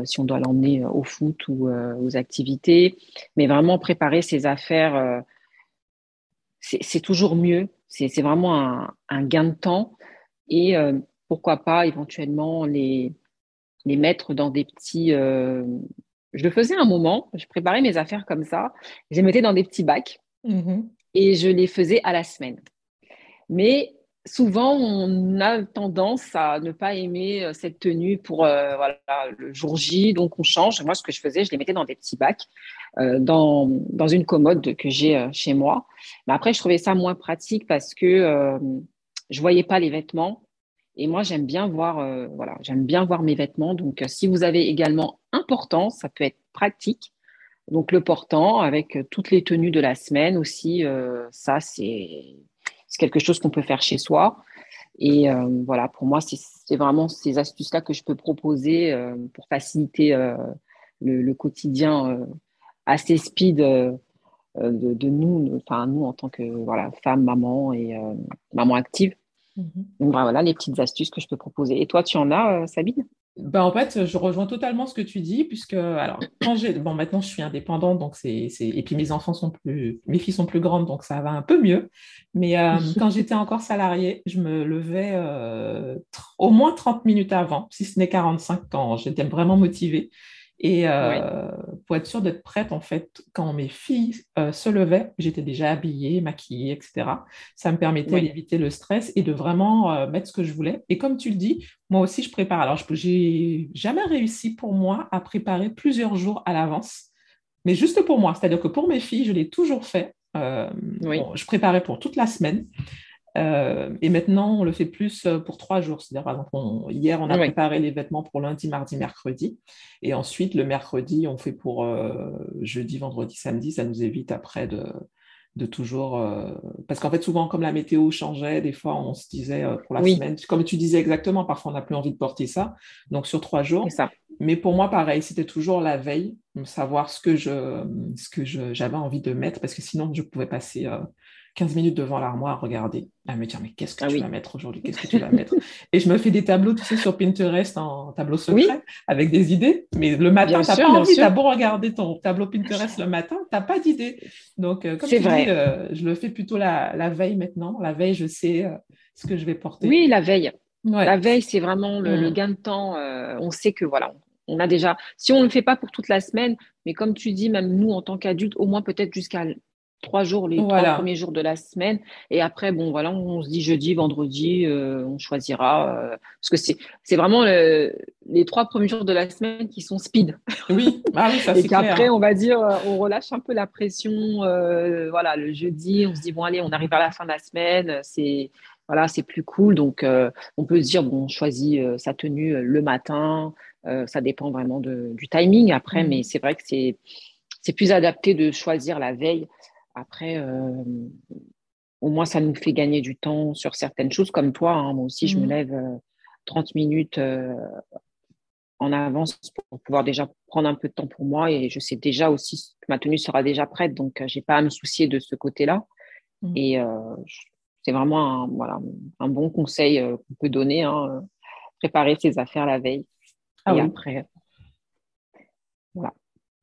si on doit l'emmener au foot ou aux activités. Mais vraiment préparer ses affaires, c'est toujours mieux. C'est vraiment un, un, gain de temps. Et pourquoi pas éventuellement les, les mettre dans des petits. Euh, je le faisais un moment, je préparais mes affaires comme ça, je les mettais dans des petits bacs mm-hmm. et je les faisais à la semaine. Mais souvent, on a tendance à ne pas aimer euh, cette tenue pour euh, voilà, le jour J, donc on change. Moi, ce que je faisais, je les mettais dans des petits bacs, dans, dans, une commode que j'ai chez moi. Mais après, je trouvais ça moins pratique parce que je voyais pas les vêtements et moi, j'aime bien voir, euh, voilà, j'aime bien voir mes vêtements. Donc, euh, si vous avez également un portant, ça peut être pratique. Donc, le portant avec euh, toutes les tenues de la semaine aussi, ça, c'est quelque chose qu'on peut faire chez soi. Et voilà, pour moi, c'est vraiment ces astuces-là que je peux proposer pour faciliter le, quotidien assez speed de, de, nous, enfin nous en tant que voilà, femme, maman et maman active. Mhm. Donc voilà les petites astuces que je peux proposer. Et toi, tu en as, euh, Sabine? Ben, en fait, je rejoins totalement ce que tu dis, puisque alors quand j'ai bon maintenant je suis indépendante, donc c'est et puis mes enfants sont plus mes filles sont plus grandes, donc ça va un peu mieux. Mais euh, quand j'étais encore salariée, je me levais euh, au moins 30 minutes avant, si ce n'est 45 quand j'étais vraiment motivée. Et euh, pour être sûre d'être prête, en fait, quand mes filles euh, se levaient, j'étais déjà habillée, maquillée, etc. Ça me permettait d'éviter le stress et de vraiment euh, mettre ce que je voulais. Et comme tu le dis, moi aussi, je prépare. Alors, je n'ai jamais réussi pour moi à préparer plusieurs jours à l'avance, mais juste pour moi. C'est-à-dire que pour mes filles, je l'ai toujours fait. je préparais pour toute la semaine. Euh, et maintenant, on le fait plus euh, pour trois jours. C'est-à-dire, par exemple, hier, on a préparé les vêtements pour lundi, mardi, mercredi. Et ensuite, le mercredi, on fait pour euh, jeudi, vendredi, samedi. Ça nous évite après de, de toujours. Parce qu'en fait, souvent, comme la météo changeait, des fois, on se disait pour la semaine, comme tu disais exactement, parfois, on n'a plus envie de porter ça. Donc, sur trois jours. Ça. Mais pour moi, pareil, c'était toujours la veille, savoir ce que je, ce que j'avais envie de mettre, parce que sinon, je pouvais passer 15 minutes devant l'armoire à regarder, à me dire mais qu'est-ce que ah tu vas mettre aujourd'hui? Qu'est-ce que tu vas mettre? Et je me fais des tableaux, tu sais, sur Pinterest en tableau secret avec des idées. Mais le matin, tu n'as pas envie, tu as beau regarder ton tableau Pinterest le matin, tu n'as pas d'idée. Donc, euh, comme tu vrai. dis, euh, je le fais plutôt la, veille maintenant. La veille, je sais euh, ce que je vais porter. Oui, la veille. La veille, c'est vraiment le, mm. gain de temps. on sait que voilà, on a déjà, si on ne le fait pas pour toute la semaine, mais comme tu dis, même nous en tant qu'adultes, au moins peut-être jusqu'à trois jours, les trois premiers jours de la semaine. Et après, bon, voilà, on se dit jeudi, vendredi, euh, on choisira. Euh, parce que c'est, c'est vraiment les trois premiers jours de la semaine qui sont speed. Oui, ah oui ça Et qu'après, on va dire, euh, on relâche un peu la pression. voilà, le jeudi, on se dit, bon, allez, on arrive à la fin de la semaine. C'est. Voilà, c'est plus cool. Donc, on peut se dire, bon, on choisit sa tenue le matin. ça dépend vraiment du timing après, mmh. mais c'est vrai que c'est, c'est plus adapté de choisir la veille après, euh, au moins, ça nous fait gagner du temps sur certaines choses, comme toi. Hein. moi aussi, je me mmh. lève 30 minutes en avance pour pouvoir déjà prendre un peu de temps pour moi et je sais déjà aussi que ma tenue sera déjà prête, donc je n'ai pas à me soucier de ce côté-là. Mmh. Et c'est vraiment un, voilà, un bon conseil qu'on peut donner, hein, préparer ses affaires la veille. Ah et après.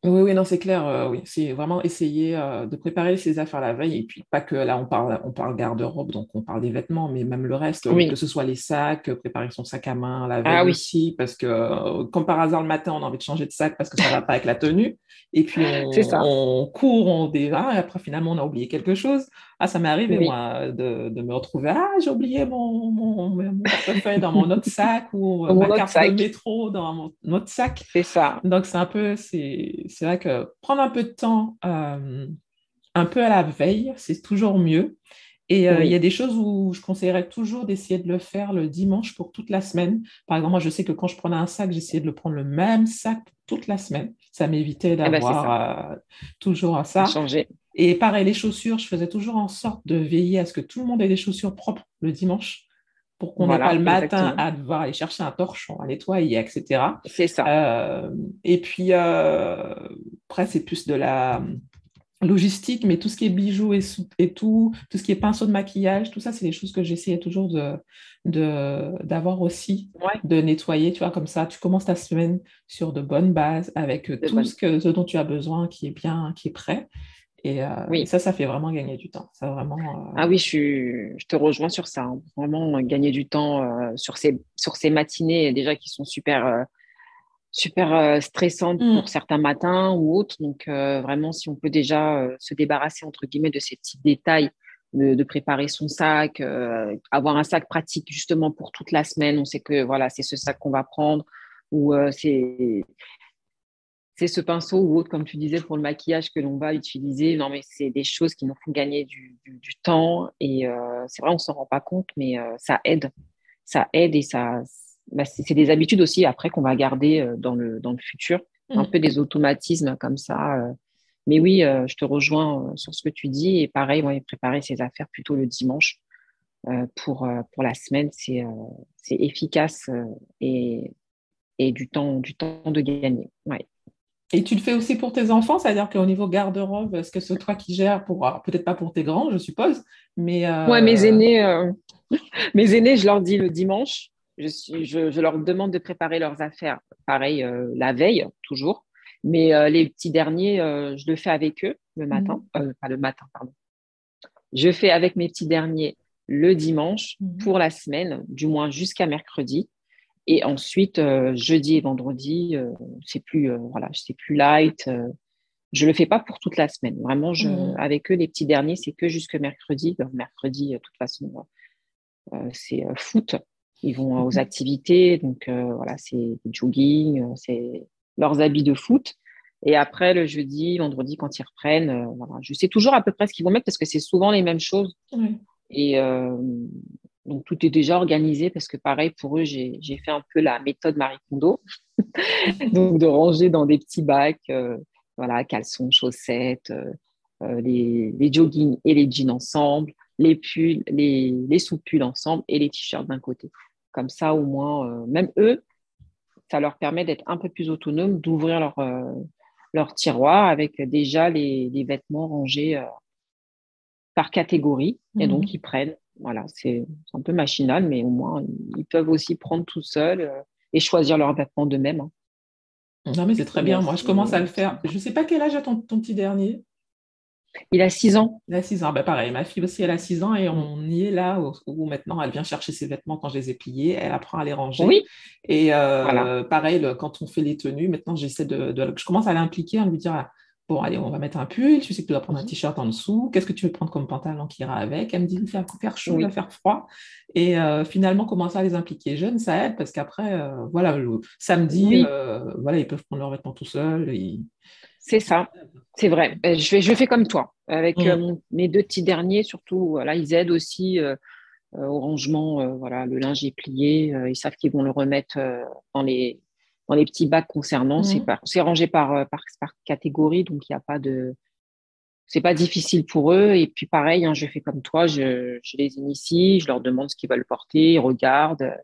Oui, oui, non, c'est clair. Euh, oui, c'est vraiment essayer euh, de préparer ses affaires la veille. Et puis, pas que là, on parle, on parle garde-robe, donc on parle des vêtements, mais même le reste, que ce soit les sacs, préparer son sac à main la ah veille aussi, parce que euh, comme par hasard, le matin, on a envie de changer de sac parce que ça ne va pas avec la tenue. Et puis, on, court, on déva, et après, finalement, on a oublié quelque chose. Ah, ça m'est arrivé, moi, de, me retrouver. Ah, j'ai oublié mon, mon, portefeuille dans mon autre sac ou ma carte de métro dans mon autre sac. C'est ça. Donc, c'est un peu, c'est vrai que prendre un peu de temps, euh, un peu à la veille, c'est toujours mieux. Et euh, il y a des choses où je conseillerais toujours d'essayer de le faire le dimanche pour toute la semaine. Par exemple, moi, je sais que quand je prenais un sac, j'essayais de le prendre le même sac toute la semaine. Ça m'évitait eh ben, d'avoir euh, toujours à ça. Changer. Et pareil, les chaussures, je faisais toujours en sorte de veiller à ce que tout le monde ait des chaussures propres le dimanche pour qu'on n'ait pas le matin à devoir aller chercher un torchon à nettoyer, etc. C'est ça. Euh, et puis, euh, après, c'est plus de la logistique, mais tout ce qui est bijoux et, et tout, tout ce qui est pinceau de maquillage, tout ça, c'est des choses que j'essayais toujours de, d'avoir aussi, de nettoyer, tu vois, comme ça, tu commences ta semaine sur de bonnes bases avec tout ce, que, ce dont tu as besoin qui est bien, qui est prêt. Et, euh, oui. ça, ça fait vraiment gagner du temps. Ça, vraiment, euh, Ah oui, je, je, te rejoins sur ça. Hein. Vraiment gagner du temps euh, sur, ces, sur ces matinées déjà qui sont super, super stressantes mmh. pour certains matins ou autres. Donc vraiment, si on peut déjà se débarrasser, entre guillemets, de ces petits détails, de, de préparer son sac, avoir un sac pratique justement pour toute la semaine. On sait que voilà, c'est ce sac qu'on va prendre ou c'est c'est ce pinceau ou autre, comme tu disais, pour le maquillage que l'on va utiliser. Non, mais c'est des choses qui nous font gagner du, temps. Et euh, c'est vrai, on ne s'en rend pas compte, mais euh, ça aide. Ça aide et ça, bah, c'est des habitudes aussi après qu'on va garder euh, dans le, dans le futur. Un mmh. peu des automatismes comme ça. Mais oui, je te rejoins sur ce que tu dis. Et pareil, préparer ses affaires plutôt le dimanche pour, pour la semaine, c'est efficace et, et du, temps, du temps de gagner. Ouais. Et tu le fais aussi pour tes enfants, c'est-à-dire qu'au niveau garde-robe, est-ce que c'est toi qui gères pour, peut-être pas pour tes grands, je suppose, mais. Euh... mes aînés, euh, mes aînés, je leur dis le dimanche. Je, suis, je, leur demande de préparer leurs affaires, pareil, euh, la veille, toujours. Mais les petits derniers, je le fais avec eux le mmh. matin, pas le matin, pardon. Je fais avec mes petits derniers le dimanche mmh. pour la semaine, du moins jusqu'à mercredi. Et ensuite, euh, jeudi et vendredi, euh, c'est plus, euh, voilà, c'est plus light. je le fais pas pour toute la semaine. Vraiment, je, mmh. avec eux, les petits derniers, c'est que jusque mercredi. mercredi, de toute façon, c'est foot. Ils vont aux mmh. activités, donc voilà, c'est jogging, c'est leurs habits de foot. Et après, le jeudi, vendredi, quand ils reprennent, voilà, je sais toujours à peu près ce qu'ils vont mettre parce que c'est souvent les mêmes choses. Et donc, tout est déjà organisé parce que, pareil, pour eux, j'ai fait un peu la méthode Marie Kondo. Donc, de ranger dans des petits bacs, euh, voilà, caleçons, chaussettes, euh, euh, les, les, joggings et les jeans ensemble, les pulls, les, les sous-pulls ensemble et les t-shirts d'un côté. Comme ça, au moins, même eux, ça leur permet d'être un peu plus autonomes, d'ouvrir leur, leur tiroir avec déjà les, les vêtements rangés par catégorie. Et donc, mmh. ils prennent voilà, c'est un peu machinal, mais au moins, ils peuvent aussi prendre tout seuls euh, et choisir leurs vêtements d'eux-mêmes. Hein. Non, mais c'est très bien. Moi, je commence à le faire. Je ne sais pas quel âge a ton, petit dernier. Il a 6 ans. Il a 6 ans. Ben, pareil, ma fille aussi, elle a 6 ans et on y est là où, maintenant elle vient chercher ses vêtements quand je les ai pliés. Elle apprend à les ranger. Oui. Et euh, pareil, quand on fait les tenues, maintenant, j'essaie de, Je commence à l'impliquer, à lui dire Bon, allez, on va mettre un pull. Tu sais que tu dois prendre un mhm. t-shirt en dessous. Qu'est-ce que tu veux prendre comme pantalon qui ira avec? Elle me dit, il va faire chaud, il va faire froid. Et euh, finalement, commencer à les impliquer? Jeunes, ça aide parce qu'après, euh, voilà, le samedi, euh, voilà, ils peuvent prendre leurs vêtements tout seuls. C'est ça, c'est vrai. Je fais, je fais comme toi. Avec mmh. mes deux petits derniers, surtout, voilà, ils aident aussi au rangement. voilà, le linge est plié. ils savent qu'ils vont le remettre dans les dans les petits bacs concernant. C'est, mmh. rangé par, par, par, catégorie, donc il n'y a pas de. c'est pas difficile pour eux. Et puis pareil, hein, je fais comme toi, je, je, les initie, je leur demande ce qu'ils veulent porter, ils regardent.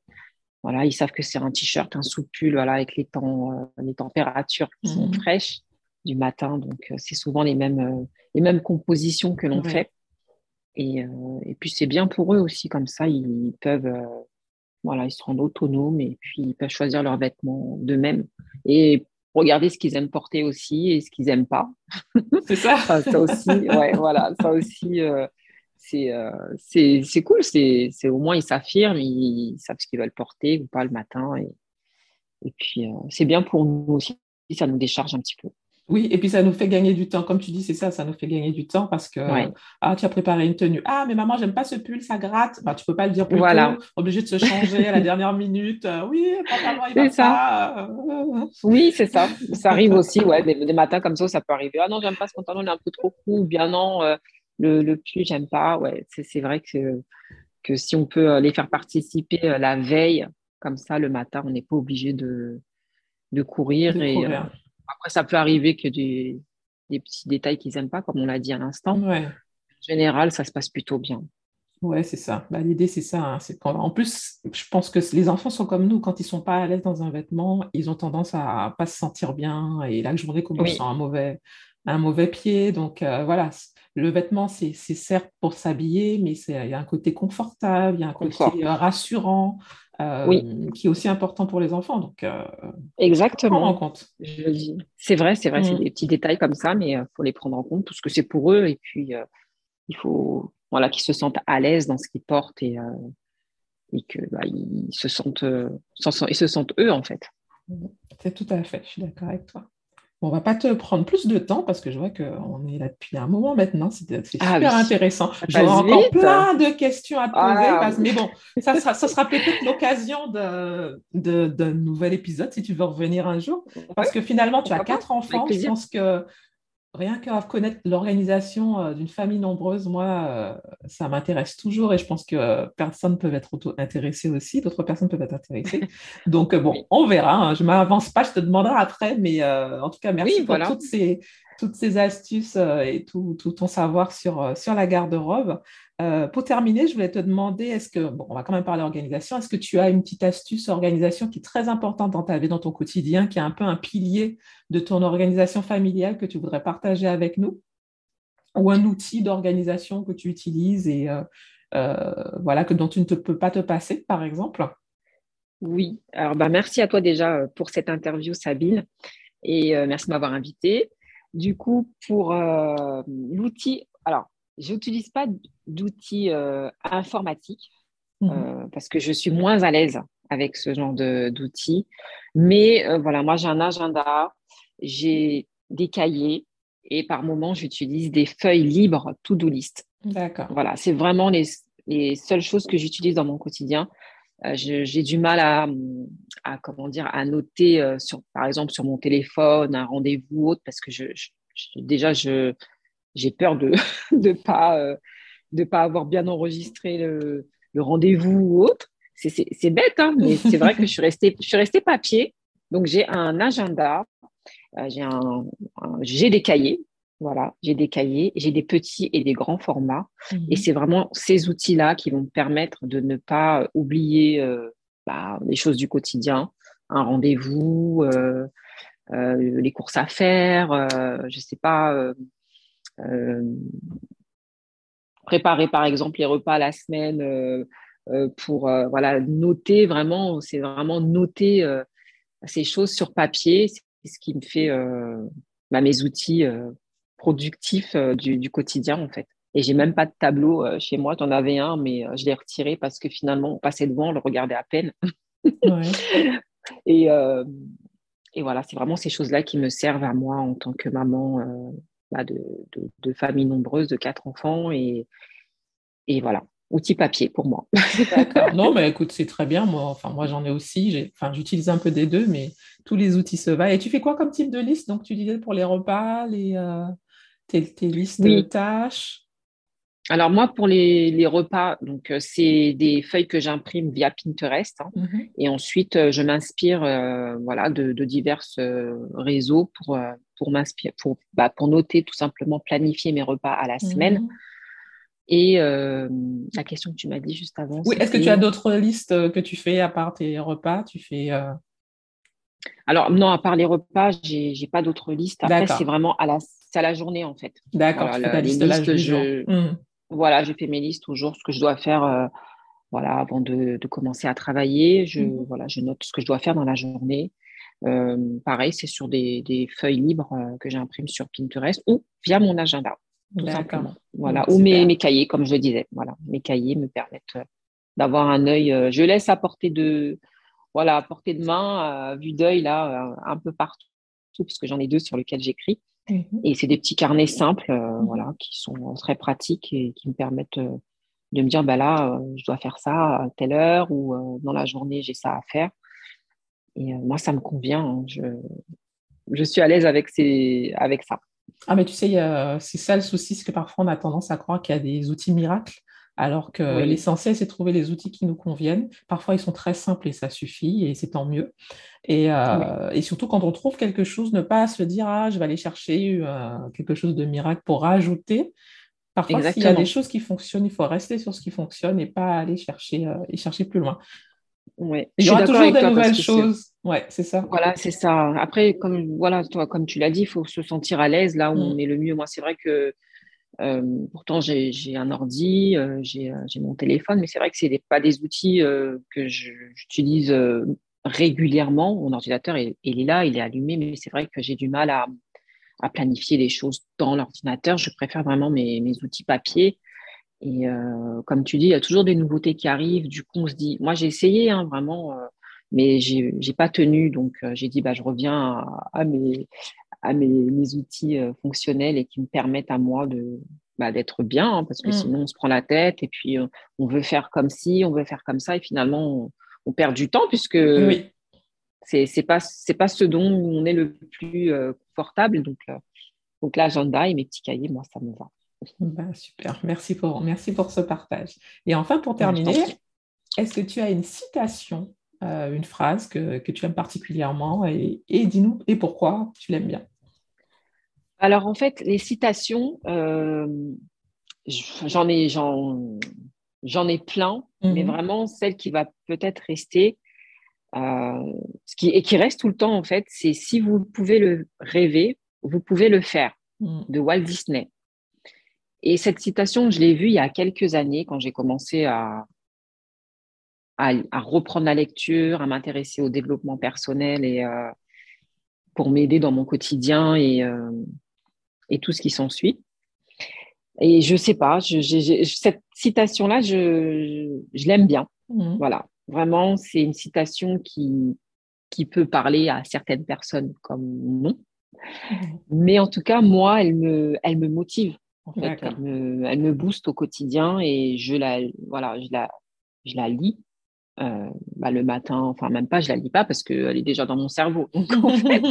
Voilà, ils savent que c'est un t-shirt, un sous-pull, voilà, avec les temps, euh, les températures qui sont mhm. fraîches du matin. Donc c'est souvent les mêmes, les mêmes compositions que l'on fait. Et, et puis c'est bien pour eux aussi, comme ça, ils peuvent voilà, ils se rendent autonomes et puis ils peuvent choisir leurs vêtements d'eux-mêmes. Et regarder ce qu'ils aiment porter aussi et ce qu'ils n'aiment pas. C'est ça. ça aussi, ouais, voilà, ça aussi, euh, euh, c'est, c'est, cool. C'est, au moins, ils s'affirment, ils, savent ce qu'ils veulent porter ou pas le matin. Et, et puis, euh, c'est bien pour nous aussi, ça nous décharge un petit peu. Oui, et puis ça nous fait gagner du temps. Comme tu dis, c'est ça, ça nous fait gagner du temps parce que ah, tu as préparé une tenue. Ah, mais maman, j'aime pas ce pull, ça gratte. Bah, tu peux pas le dire plus tôt, obligé de se changer à la dernière minute. Euh, oui, papa, il va ça. Pas. oui, c'est ça. Ça arrive aussi, ouais, des, matins comme ça, ça peut arriver. Ah non, j'aime pas ce pantalon, il est un peu trop court. Ou bien non, euh, le, le pull, j'aime pas. Ouais, c'est vrai que, que si on peut euh, les faire participer la veille, comme ça, le matin, on n'est pas obligé de, de courir. et, après, ça peut arriver que des, des petits détails qu'ils n'aiment pas, comme on l'a dit à l'instant. Ouais. En général, ça se passe plutôt bien. Ouais, c'est ça. Bah, L'idée, c'est ça. Hein. C'est En plus, je pense que les enfants sont comme nous. Quand ils ne sont pas à l'aise dans un vêtement, ils ont tendance à ne pas se sentir bien. Et la journée commence sur un mauvais, un mauvais pied. Donc, euh, voilà. Le vêtement, c'est certes pour s'habiller, mais il y a un côté confortable, il y a un côté euh, rassurant. Euh, oui. qui est aussi important pour les enfants. Donc, euh, exactement. en compte. C'est vrai, c'est vrai, c'est mm. des petits détails comme ça, mais il euh, faut les prendre en compte parce que c'est pour eux et puis il faut voilà qu'ils se sentent à l'aise dans ce qu'ils portent et, et que bah, se sentent, ils se sentent eux en fait. C'est tout à fait. Je suis d'accord avec toi. On va pas te prendre plus de temps parce que je vois qu'on est là depuis un moment maintenant. C'est ah super intéressant. J'aurai encore plein de questions à te ah poser. mais bon, ça sera, ça sera peut-être l'occasion d'un de, de, nouvel épisode si tu veux revenir un jour. Parce que finalement, tu as quatre enfants. Je pense que rien qu'à connaître l'organisation euh, d'une famille nombreuse, moi, euh, ça m'intéresse toujours et je pense que personne peut être intéressé aussi, d'autres personnes peuvent être intéressées. Donc, euh, bon, on verra. Hein. Je ne m'avance pas, je te demanderai après, mais en tout cas, merci pour toutes, ces, toutes ces astuces et tout, tout, ton savoir sur, sur la garde-robe. Euh, pour terminer, je voulais te demander, est-ce que, bon, on va quand même parler d'organisation, est-ce que tu as une petite astuce organisation qui est très importante dans ta vie, dans ton quotidien, qui est un peu un pilier de ton organisation familiale que tu voudrais partager avec nous? Ou un outil d'organisation que tu utilises et euh, euh, voilà, que, dont tu ne peux pas te passer, par exemple? Oui, alors bah, merci à toi déjà pour cette interview, Sabine, et merci de m'avoir invité. Du coup, pour l'outil, alors je n'utilise pas d'outils euh, informatiques mmh euh, parce que je suis moins à l'aise avec ce genre d'outils. Mais euh, voilà, moi j'ai un agenda, j'ai des cahiers et par moment j'utilise des feuilles libres to-do list. D'accord. Voilà, c'est vraiment les, les, seules choses que j'utilise dans mon quotidien. j'ai du mal à, à, comment dire à noter sur par exemple sur mon téléphone un rendez-vous ou autre parce que je, déjà je j'ai peur de ne pas, euh, de pas avoir bien enregistré le, le rendez-vous ou autre. C'est bête, hein, mais c'est vrai que je suis restée, je suis restée papier. Donc, j'ai un agenda, euh, j'ai un, des cahiers. Voilà, j'ai des cahiers, j'ai des petits et des grands formats. Mhm. Et c'est vraiment ces outils-là qui vont me permettre de ne pas oublier euh, bah, les choses du quotidien, un rendez-vous, les courses à faire, je ne sais pas, préparer par exemple les repas la semaine euh, euh, pour voilà noter vraiment, c'est vraiment noter ces choses sur papier, c'est ce qui me fait bah, mes outils productifs du, quotidien en fait. Et j'ai même pas de tableau chez moi. Tu en avais un, mais je l'ai retiré parce que finalement, on passait devant, on le regardait à peine. et, et, voilà, c'est vraiment ces choses-là qui me servent à moi en tant que maman bah, de, de, familles nombreuses, de quatre enfants. Et, et voilà, outil papier pour moi. D'accord. Non, mais écoute, c'est très bien. Moi, enfin, moi j'en ai aussi. Enfin, j'utilise un peu des deux, mais tous les outils se valent. Et tu fais quoi comme type de liste? Donc, tu disais pour les repas, les, euh, tes, listes de tâches? Alors moi, pour les, repas, donc euh, c'est des feuilles que j'imprime via Pinterest, hein. mhm. et ensuite euh, je m'inspire, euh, voilà, de, divers réseaux pour pour m'inspirer, pour bah, pour noter tout simplement planifier mes repas à la semaine. Mhm. Et la question que tu m'as dit juste avant. Oui, est-ce que tu as d'autres listes que tu fais à part tes repas? Tu fais alors, non, à part les repas, j'ai n'ai pas d'autres listes. Après, c'est vraiment à la, à la journée, en fait. D'accord, voilà, la, liste je, mmh. Voilà, j'ai fait mes listes toujours, ce que je dois faire euh, voilà, avant de, commencer à travailler. Je, mmh. voilà, je note ce que je dois faire dans la journée. Euh, pareil, c'est sur des, feuilles libres euh, que j'imprime sur Pinterest ou via mon agenda, tout simplement. Voilà, mmh, ou mes, mes, cahiers, comme je le disais. Voilà, mes cahiers me permettent d'avoir un œil. je laisse à portée de, voilà, à portée de main, vue d'œil, là, un peu partout, parce que j'en ai deux sur lesquels j'écris. Mmh et c'est des petits carnets simples, mmh voilà, qui sont très pratiques et qui me permettent de me dire, bah là, je dois faire ça à telle heure ou dans la journée, j'ai ça à faire. Et moi, ça me convient. Hein. Je, je suis à l'aise avec, avec ça. Ah, mais tu sais, c'est ça le souci, c'est que parfois on a tendance à croire qu'il y a des outils miracles alors que l'essentiel, c'est trouver les outils qui nous conviennent. Parfois, ils sont très simples et ça suffit, et c'est tant mieux. Et, euh, surtout, quand on trouve quelque chose, ne pas se dire, ah, je vais aller chercher euh, quelque chose de miracle pour rajouter. Parfois, s'il y a des choses qui fonctionnent, il faut rester sur ce qui fonctionne et pas aller chercher, euh, et chercher plus loin. Ouais. Il y aura toujours de nouvelles choses. Ouais, c'est ça. Voilà, c'est ça. Après, comme voilà, toi, comme tu l'as dit, il faut se sentir à l'aise là où mm. on est le mieux. Moi, c'est vrai que euh, pourtant, j'ai un ordi, euh, euh, j'ai mon téléphone, mais c'est vrai que ce pas des outils que j'utilise régulièrement. Mon ordinateur, il, est là, il est allumé, mais c'est vrai que j'ai du mal à, planifier les choses dans l'ordinateur. Je préfère vraiment mes, mes outils papier. Et comme tu dis, il y a toujours des nouveautés qui arrivent. Du coup, on se dit, moi j'ai essayé hein, vraiment, mais j'ai pas tenu. Donc j'ai dit, bah, je reviens à, mes, à mes, outils euh, fonctionnels et qui me permettent à moi de bah, d'être bien, hein, parce que mm. sinon on se prend la tête et puis euh, on veut faire comme ci, on veut faire comme ça et finalement on, perd du temps puisque oui. c'est c'est pas c'est pas ce dont on est le plus euh, confortable. Donc donc l'agenda et mes petits cahiers, moi ça me va. Bah, super, merci pour merci pour ce partage. Et enfin pour terminer, est-ce que tu as une citation une phrase que, que, tu aimes particulièrement et, et dis-nous et pourquoi tu l'aimes bien? Alors, en fait, les citations, euh, j'en ai, j'en, ai plein, mais mhm. vraiment, celle qui va peut-être rester, euh, ce qui, et qui reste tout le temps, en fait, c'est si vous pouvez le rêver, vous pouvez le faire, mhm. de Walt Disney. Et cette citation, je l'ai vue il y a quelques années quand j'ai commencé à, à, reprendre la lecture, à m'intéresser au développement personnel et euh, pour m'aider dans mon quotidien et, et tout ce qui s'ensuit. Et je sais pas, cette citation-là, je, l'aime bien. Mmh. Voilà, vraiment, c'est une citation qui, qui peut parler à certaines personnes comme non. Mmh. Mais en tout cas, moi, elle me, elle me motive. En fait, elle me, elle me booste au quotidien et je la, voilà, je la, je la lis euh, bah, le matin, enfin même pas, je la lis pas parce qu'elle est déjà dans mon cerveau. Donc en fait,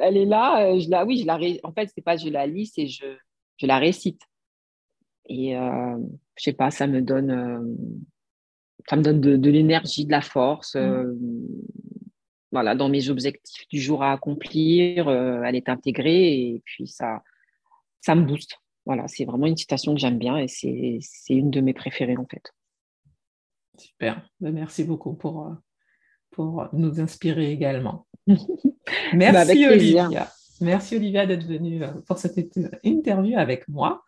elle est là, euh, je la, oui, je la, en fait c'est pas je la lis, c'est je, je la récite. Et euh, je sais pas, ça me donne, euh, ça me donne de, l'énergie, de la force. Mmh. voilà, dans mes objectifs du jour à accomplir, elle est intégrée et puis ça, ça me booste. Voilà, c'est vraiment une citation que j'aime bien et c'est une de mes préférées en fait. Super, ben, merci beaucoup pour, euh, pour nous inspirer également. merci Olivia. Merci Olivia d'être venue euh, pour cette interview avec moi.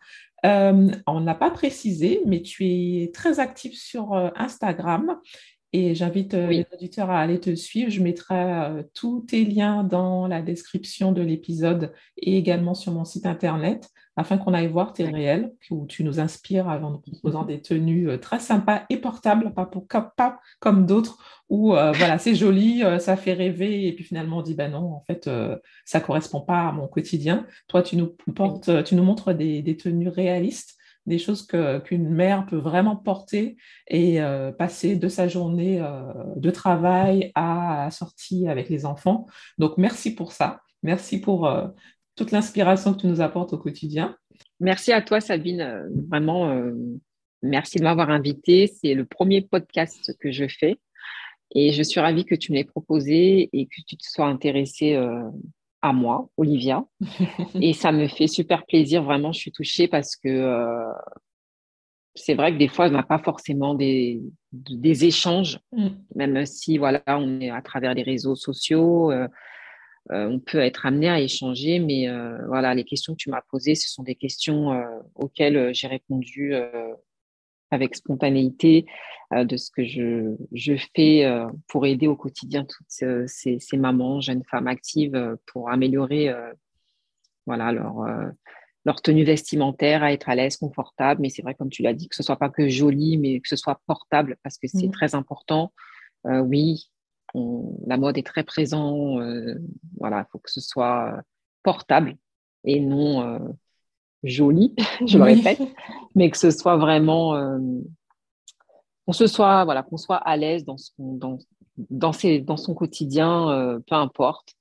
Euh, on n'a pas précisé, mais tu es très active sur Instagram et j'invite les auditeurs à aller te suivre. Je mettrai tous tes liens dans la description de l'épisode et également sur mon site internet afin qu'on aille voir tes réels, où tu nous inspires en nous proposant des tenues euh, très sympas et portables, pas, pour, pas comme d'autres, où euh, voilà, c'est joli, euh, ça fait rêver, et puis finalement on dit, ben non, en fait, ça ne correspond pas à mon quotidien. Toi, tu nous, portes, tu nous montres des, tenues réalistes des choses qu'une mère peut vraiment porter et passer de sa journée de travail à, sortie avec les enfants. Donc, merci pour ça. Merci pour toute l'inspiration que tu nous apportes au quotidien. Merci à toi, Sabine. Vraiment, merci de m'avoir invité. C'est le premier podcast que je fais. Et je suis ravie que tu me l'aies proposé et que tu te sois intéressée à moi, Olivia. et ça me fait super plaisir. Vraiment, je suis touchée parce que c'est vrai que des fois, on n'a pas forcément des, des échanges, mm. même si voilà, on est à travers les réseaux sociaux, euh, euh, on peut être amené à échanger, mais euh, voilà, les questions que tu m'as posées, ce sont des questions auxquelles j'ai répondu avec spontanéité de ce que je, je fais pour aider au quotidien toutes ces, ces, mamans, jeunes femmes actives pour améliorer voilà, leur leur tenue vestimentaire, à être à l'aise, confortable. Mais c'est vrai, comme tu l'as dit, que ce soit pas que joli, mais que ce soit portable, parce que c'est mmh. très important. Euh, oui, la mode est très présente. Euh, voilà, il faut que ce soit portable et non euh, joli, je le répète, mais que ce soit vraiment, qu'on se soit, voilà, qu'on soit à l'aise dans, dans, dans, dans son quotidien, peu importe.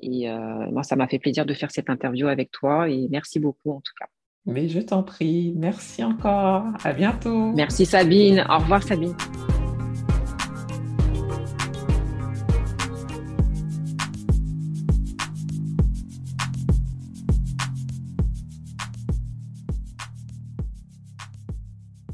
Et euh, moi, ça m'a fait plaisir de faire cette interview avec toi et merci beaucoup en tout cas. Mais je t'en prie, merci encore. À bientôt. Merci Sabine. Au revoir Sabine.